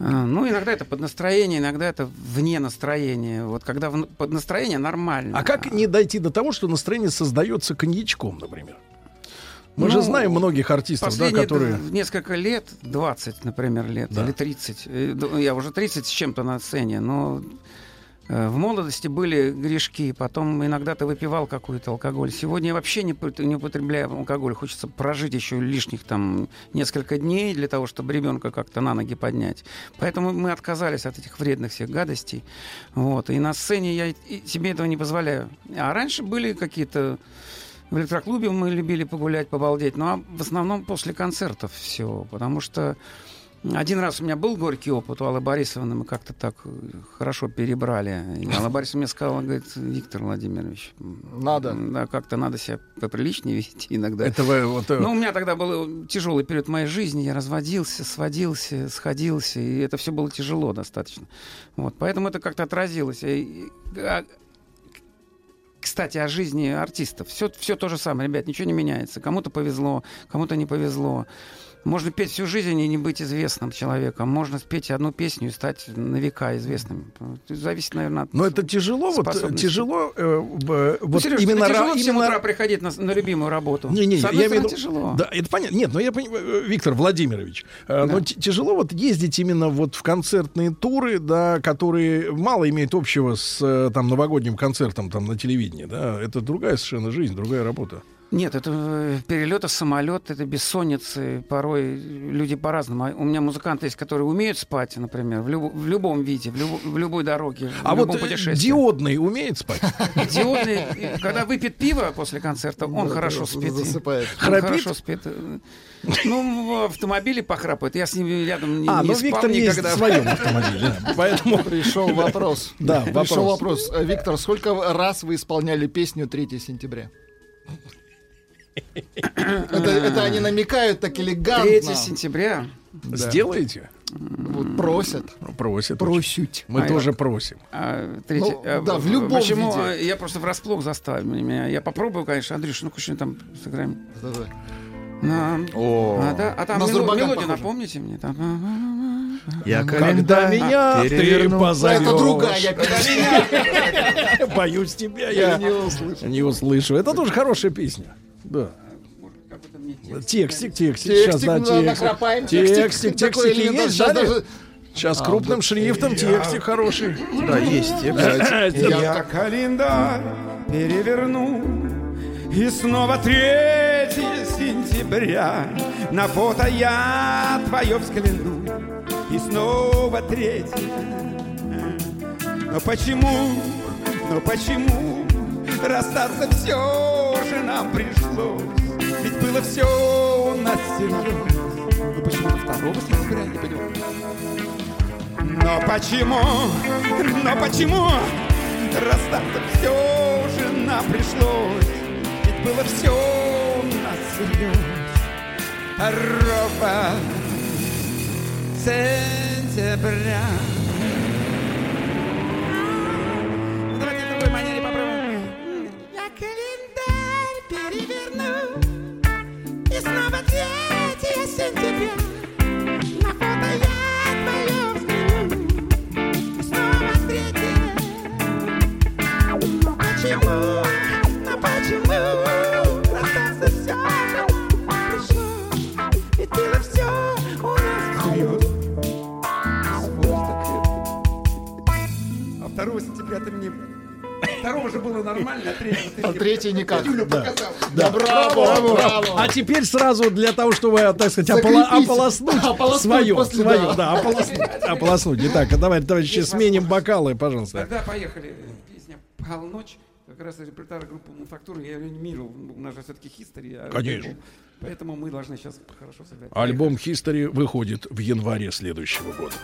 А, Ну, иногда это под настроение, иногда это вне настроения. Вот когда в- под настроение нормально. А как не дойти до того, что настроение создается коньячком, например? Мы Ну, же знаем многих артистов, да, которые... несколько лет, 20, например, лет, Да. или 30. э, Я уже 30 с чем-то на сцене, но э, в молодости были грешки, потом иногда ты выпивал какой-то алкоголь. Сегодня я вообще не, не употребляю алкоголь. Хочется прожить еще лишних там несколько дней для того, чтобы ребенка как-то на ноги поднять. Поэтому мы отказались от этих вредных всех гадостей. Вот. И на сцене я себе этого не позволяю. А раньше были какие-то в электроклубе мы любили погулять, побалдеть, ну а в основном после концертов все, потому что Один раз у меня был горький опыт у Аллы Борисовны, мы как-то так э, хорошо перебрали. И Алла Борисовна мне сказала, говорит, Виктор Владимирович, надо. Да, как-то надо себя поприличнее вести иногда. Это вы вот... э, Ну, у меня тогда был тяжелый период моей жизни, я разводился, сводился, сходился, и это все было тяжело достаточно. Вот, поэтому это как-то отразилось. И- а, кстати, о жизни артистов. Все, все то же самое, ребят, ничего не меняется. Кому-то повезло, кому-то не повезло. Можно петь всю жизнь и не быть известным человеком. Можно спеть одну песню и стать на века известным. Это зависит, наверное, от Но это тяжело, вот способностей. тяжело, э, б- Ну, вот Серёж, именно тебе тяжело ра- в 7 именно утра приходить на, на любимую работу? Не, не, С одной я имею в виду, тяжело. Да, это понятно. Нет, но я понимаю, э, Виктор Владимирович, э, но тяжело вот ездить именно вот в концертные туры, да, которые мало имеют общего с э, там новогодним концертом там на телевидении, да. Это другая совершенно жизнь, другая работа. Нет, это э, перелеты, самолет, это бессонницы. Порой люди по-разному. А У меня музыканты есть, которые умеют спать, например, в, любо- в любом виде, в, любо- в любой дороге, А в любом вот э, путешествии. диодный умеет спать? <laughs> Диодный, э, когда выпьет пиво после концерта, он хорошо спит. засыпает. Хорошо спит. Ну, в автомобиле похрапает. Я с ним рядом не, А, не ну спал Виктор никогда. в своем <laughs> автомобиле, поэтому... Пришел вопрос. Да, Пришел вопрос. вопрос. Виктор, сколько раз вы исполняли песню 3 сентября? Это, это они намекают так элегантно. 3 сентября. Сделаете? Вот просят. Просят. Просят. Мы А тоже я- просим. А, третий- Ну, а, да, в любом Почему? виде. а, Я просто врасплох заставил меня. Я попробую, конечно, Андрюш, ну что там сыграем. На- О. А, да, а там Зурбаган мелодию похоже. напомните мне. Там... Я Когда меня ты позовешь. Это другая. <laughs> Боюсь тебя, я не услышу. не услышу. Это тоже хорошая песня. Да. Текстик, текстик. Текстик, Сейчас, да, ну, текстик. накропаем. Текстик, элемент. есть, Сейчас да? даже- Сейчас А, крупным да. шрифтом текстик хороший. Да, есть текст. Я календарь переверну И снова 3 сентября На фото я твое взгляну И снова третье Но почему, но почему Расстаться все же нам пришлось Ведь было все у нас серьезно Ну почему на 2 сентября, не понимаю но почему, но почему расстаться все же нам пришлось? Ведь было все у нас серьезно. Ровно сентября. Давайте другой манере календарь переверну. И снова 3 сентября. На фото я твое взгляну. Снова третье. Ну почему? А 2 сентября ты мне... Второго же было нормально, а третьего А третий никак. Юля Да. браво, браво. А теперь сразу для того, чтобы, так сказать, ополо- ополоснуть, Ополоснуть свое, после, свое, да. да, ополоснуть, ополоснуть. Итак, а давайте, товарищи, сменим бокалы, пожалуйста. Тогда поехали. Песня «Полночь». Как раз репертуар группы «Мануфактура» я анимировал. У нас же все-таки хистори. Конечно. Поэтому мы должны сейчас хорошо сыграть. Альбом History выходит в январе следующего года.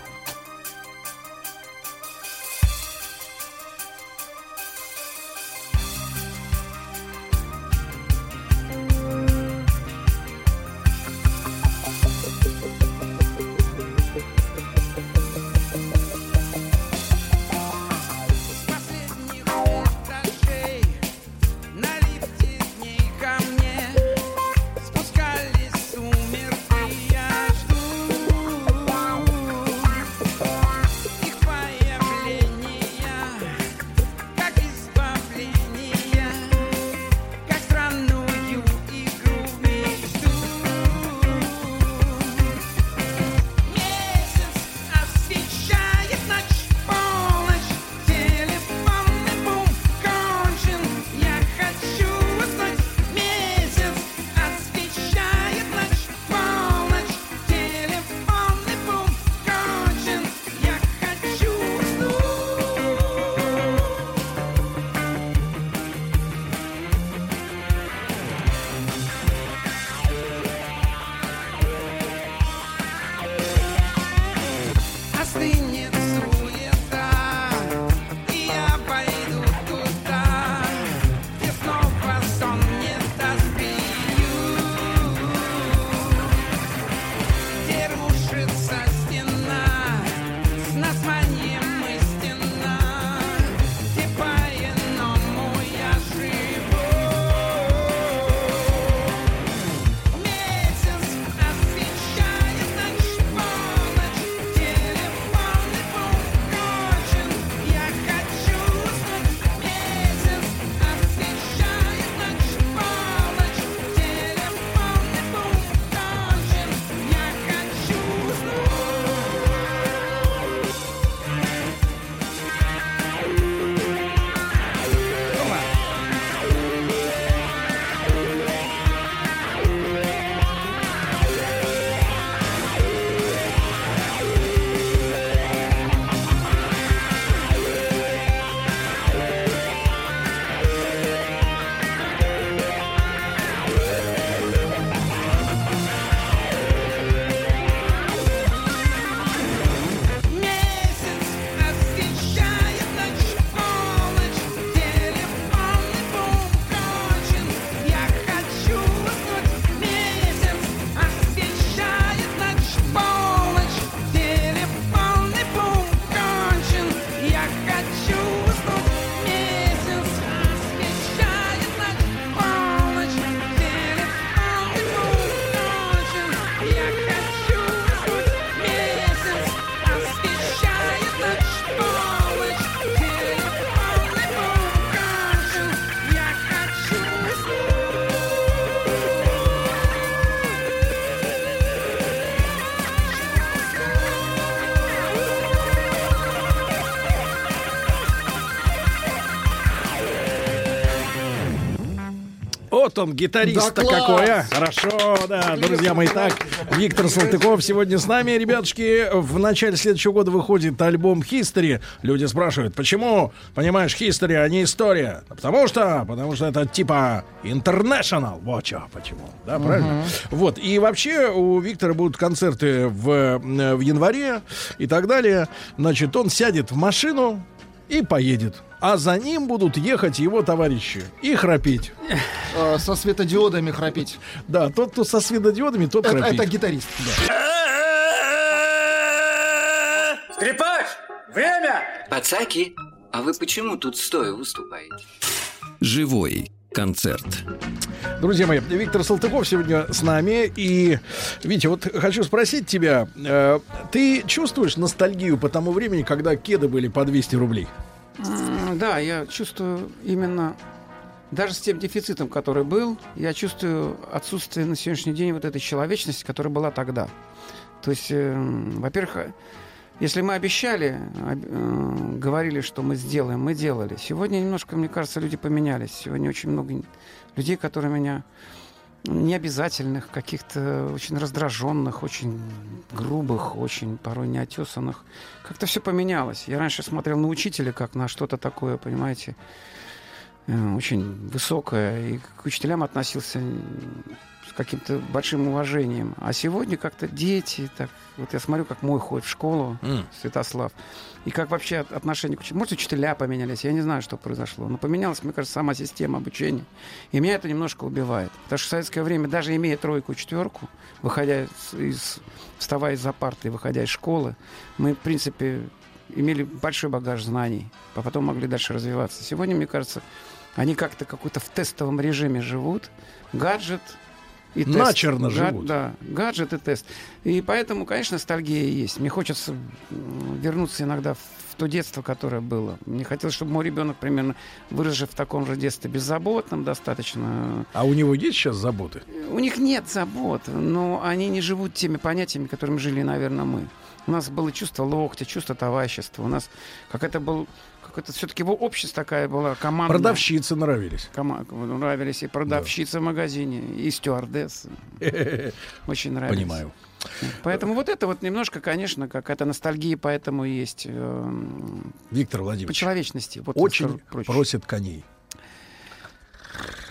Вот он, гитарист Да какой, а. Хорошо, да, друзья мои. Так, Виктор Салтыков сегодня с нами. Ребятушки, в начале следующего года выходит альбом History. Люди спрашивают, почему, понимаешь, History, а не история? Потому что, потому что это типа international. Вот что, почему. Да, правильно? Вот. И вообще у Виктора будут концерты в, э, в январе и так далее. Значит, он сядет в машину и поедет. А за ним будут ехать его товарищи и храпеть. Э, Со светодиодами храпеть. Да, тот, кто со светодиодами, тот Это, храпит. это гитарист. да. Скрипач, время! Пацаки, а вы почему тут стоя выступаете? Живой концерт. Друзья мои, Виктор Салтыков сегодня с нами. И, Витя, вот хочу спросить тебя, э, ты чувствуешь ностальгию по тому времени, когда кеды были по 200 рублей? М, Да, я чувствую именно, даже с тем дефицитом, который был, я чувствую отсутствие на сегодняшний день вот этой человечности, которая была тогда. То есть, эм, во-первых, э, если мы обещали, об- э, говорили, что мы сделаем, мы делали. Сегодня немножко, мне кажется, люди поменялись. Сегодня очень много людей, которые меня необязательных, каких-то очень раздраженных, очень грубых, очень порой неотесанных. Как-то все поменялось. Я раньше смотрел на учителя как на что-то такое, понимаете, э, очень высокое. И к учителям относился с каким-то большим уважением. А сегодня как-то дети, так, вот я смотрю, как мой ходит в школу, М. Святослав, и как вообще от- отношение к учителю. Может, учителя поменялись, я не знаю, что произошло. Но поменялась, мне кажется, сама система обучения. И меня это немножко убивает. Потому что в советское время, даже имея тройку, четверку, выходя из, вставая из-за парты, выходя из школы, мы, в принципе, имели большой багаж знаний, а потом могли дальше развиваться. Сегодня, мне кажется, они как-то какой-то в тестовом режиме живут. Гаджет и тест. Начерно Га- живут. Да, гаджет и тест. И поэтому, конечно, ностальгия есть. Мне хочется вернуться иногда в, то детство, которое было. Мне хотелось, чтобы мой ребенок примерно вырос в таком же детстве беззаботном достаточно. А у него есть сейчас заботы? У них нет забот, но они не живут теми понятиями, которыми жили, наверное, мы. У нас было чувство локтя, чувство товарищества. У нас как-то был какое-то все-таки общество такая была команда. Продавщицы нравились. нравились и продавщицы в магазине, и стюардессы. <laughs> Очень нравились. Понимаю. Поэтому вот это вот немножко, конечно, какая-то ностальгия, поэтому и есть эм, Виктор по Владимирович, человечности. Вот очень просят коней.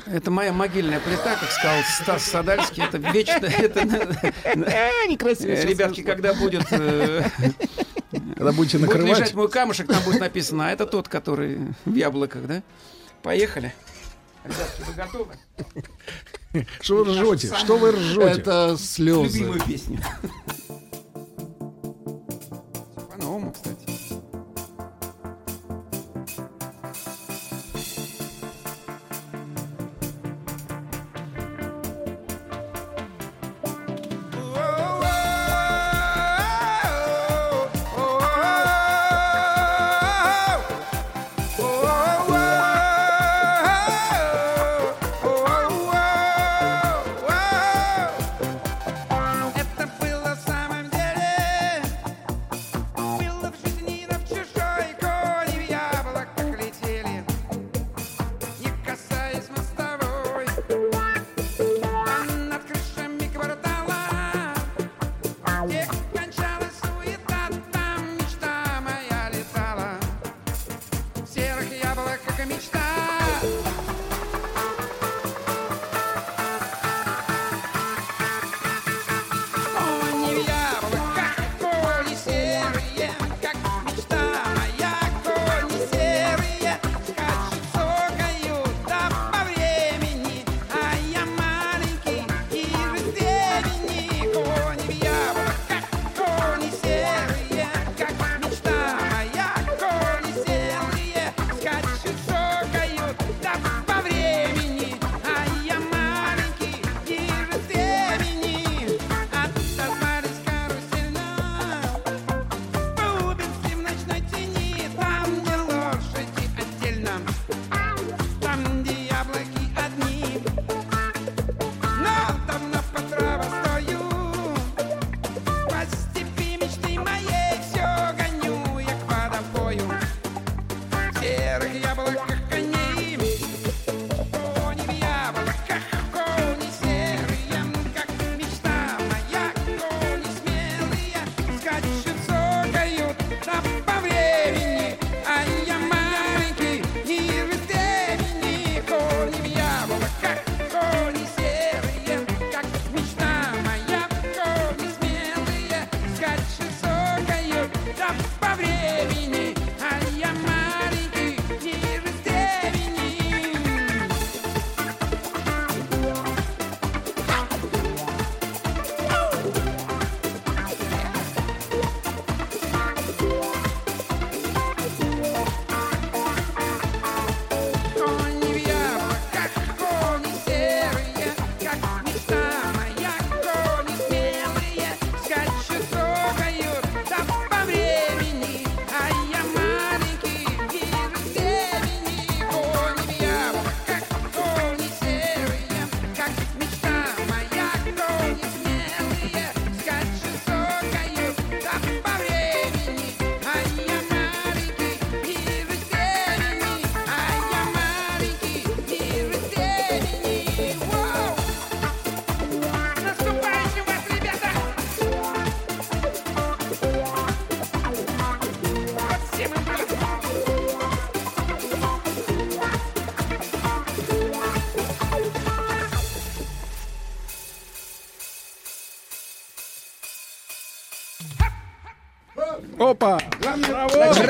Это моя могильная плита, как сказал Стас Садальский. Это вечно... <laughs> Это, Некрасиво сейчас Ребятки, вышло. когда будет... э, Когда будете будет накрывать, лежать мой камушек, там будет написано, а это тот, который в яблоках, да? Поехали. Ребятки, вы готовы? что вы ржете? Что вы ржете? Это слезы. Любимую песню.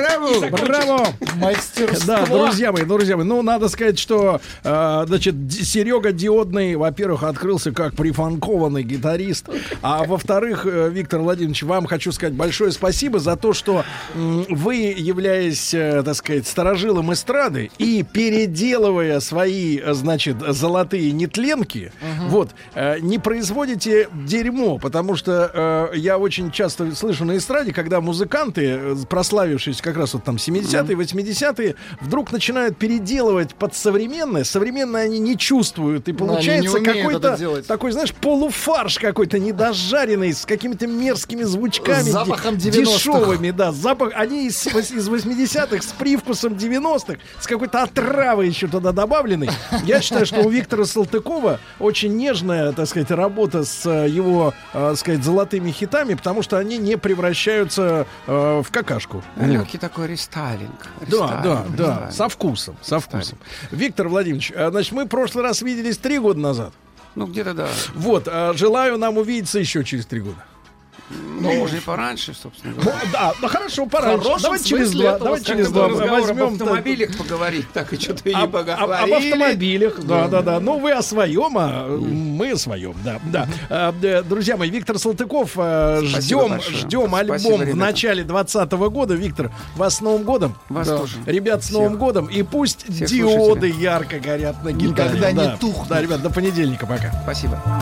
Браво! Браво! Мастерство. Да, друзья мои, друзья мои, ну, надо сказать, что, э, значит, Серега Диодный, во-первых, открылся как прифанкованный гитарист, а во-вторых, э, Виктор Владимирович, вам хочу сказать большое спасибо за то, что вы, являясь, э, так сказать, сторожилом эстрады и переделывая свои, значит, золотые нетленки, вот, э, не производите дерьмо, потому что э, я очень часто слышу на эстраде, когда музыканты, э, прославившиеся как раз вот там 70-е, 80-е, вдруг начинают переделывать под современное. Современное они не чувствуют. И получается какой-то такой, знаешь, полуфарш какой-то недожаренный, с какими-то мерзкими звучками. С запахом де- 90-х. Дешевыми, да. Запах, они из, из 80-х с привкусом 90-х, с какой-то отравой еще туда добавленной. Я считаю, что у Виктора Салтыкова очень нежная, так сказать, работа с э, его, э, так сказать, золотыми хитами, потому что они не превращаются э, в какашку. Вот. Легкий такой рестайлинг. Да, да, Рестайлинг, да, рестайлинг. со вкусом, со вкусом. Виктор Владимирович, значит, мы в прошлый раз виделись три года назад. Ну, где-то да. Вот, желаю нам увидеться еще через три года. Ну, можно и пораньше, собственно Ну, говоря. да, ну хорошо, пора. хорошем Давайте через два, давайте через два разговор об возьмем. автомобилях поговорить, так и что-то и не Об, поговорили. об автомобилях, да, да, да. Ну, вы о своем, а мы о своем, да, да. А, Друзья мои, Виктор Салтыков, а, ждем, большое. ждем альбом в начале 2020 года. Виктор, вас с Новым годом. Вас тоже. Ребят, с Новым годом. И пусть диоды ярко горят на гитаре. Никогда не тухнут. Да, ребят, до понедельника пока. Спасибо.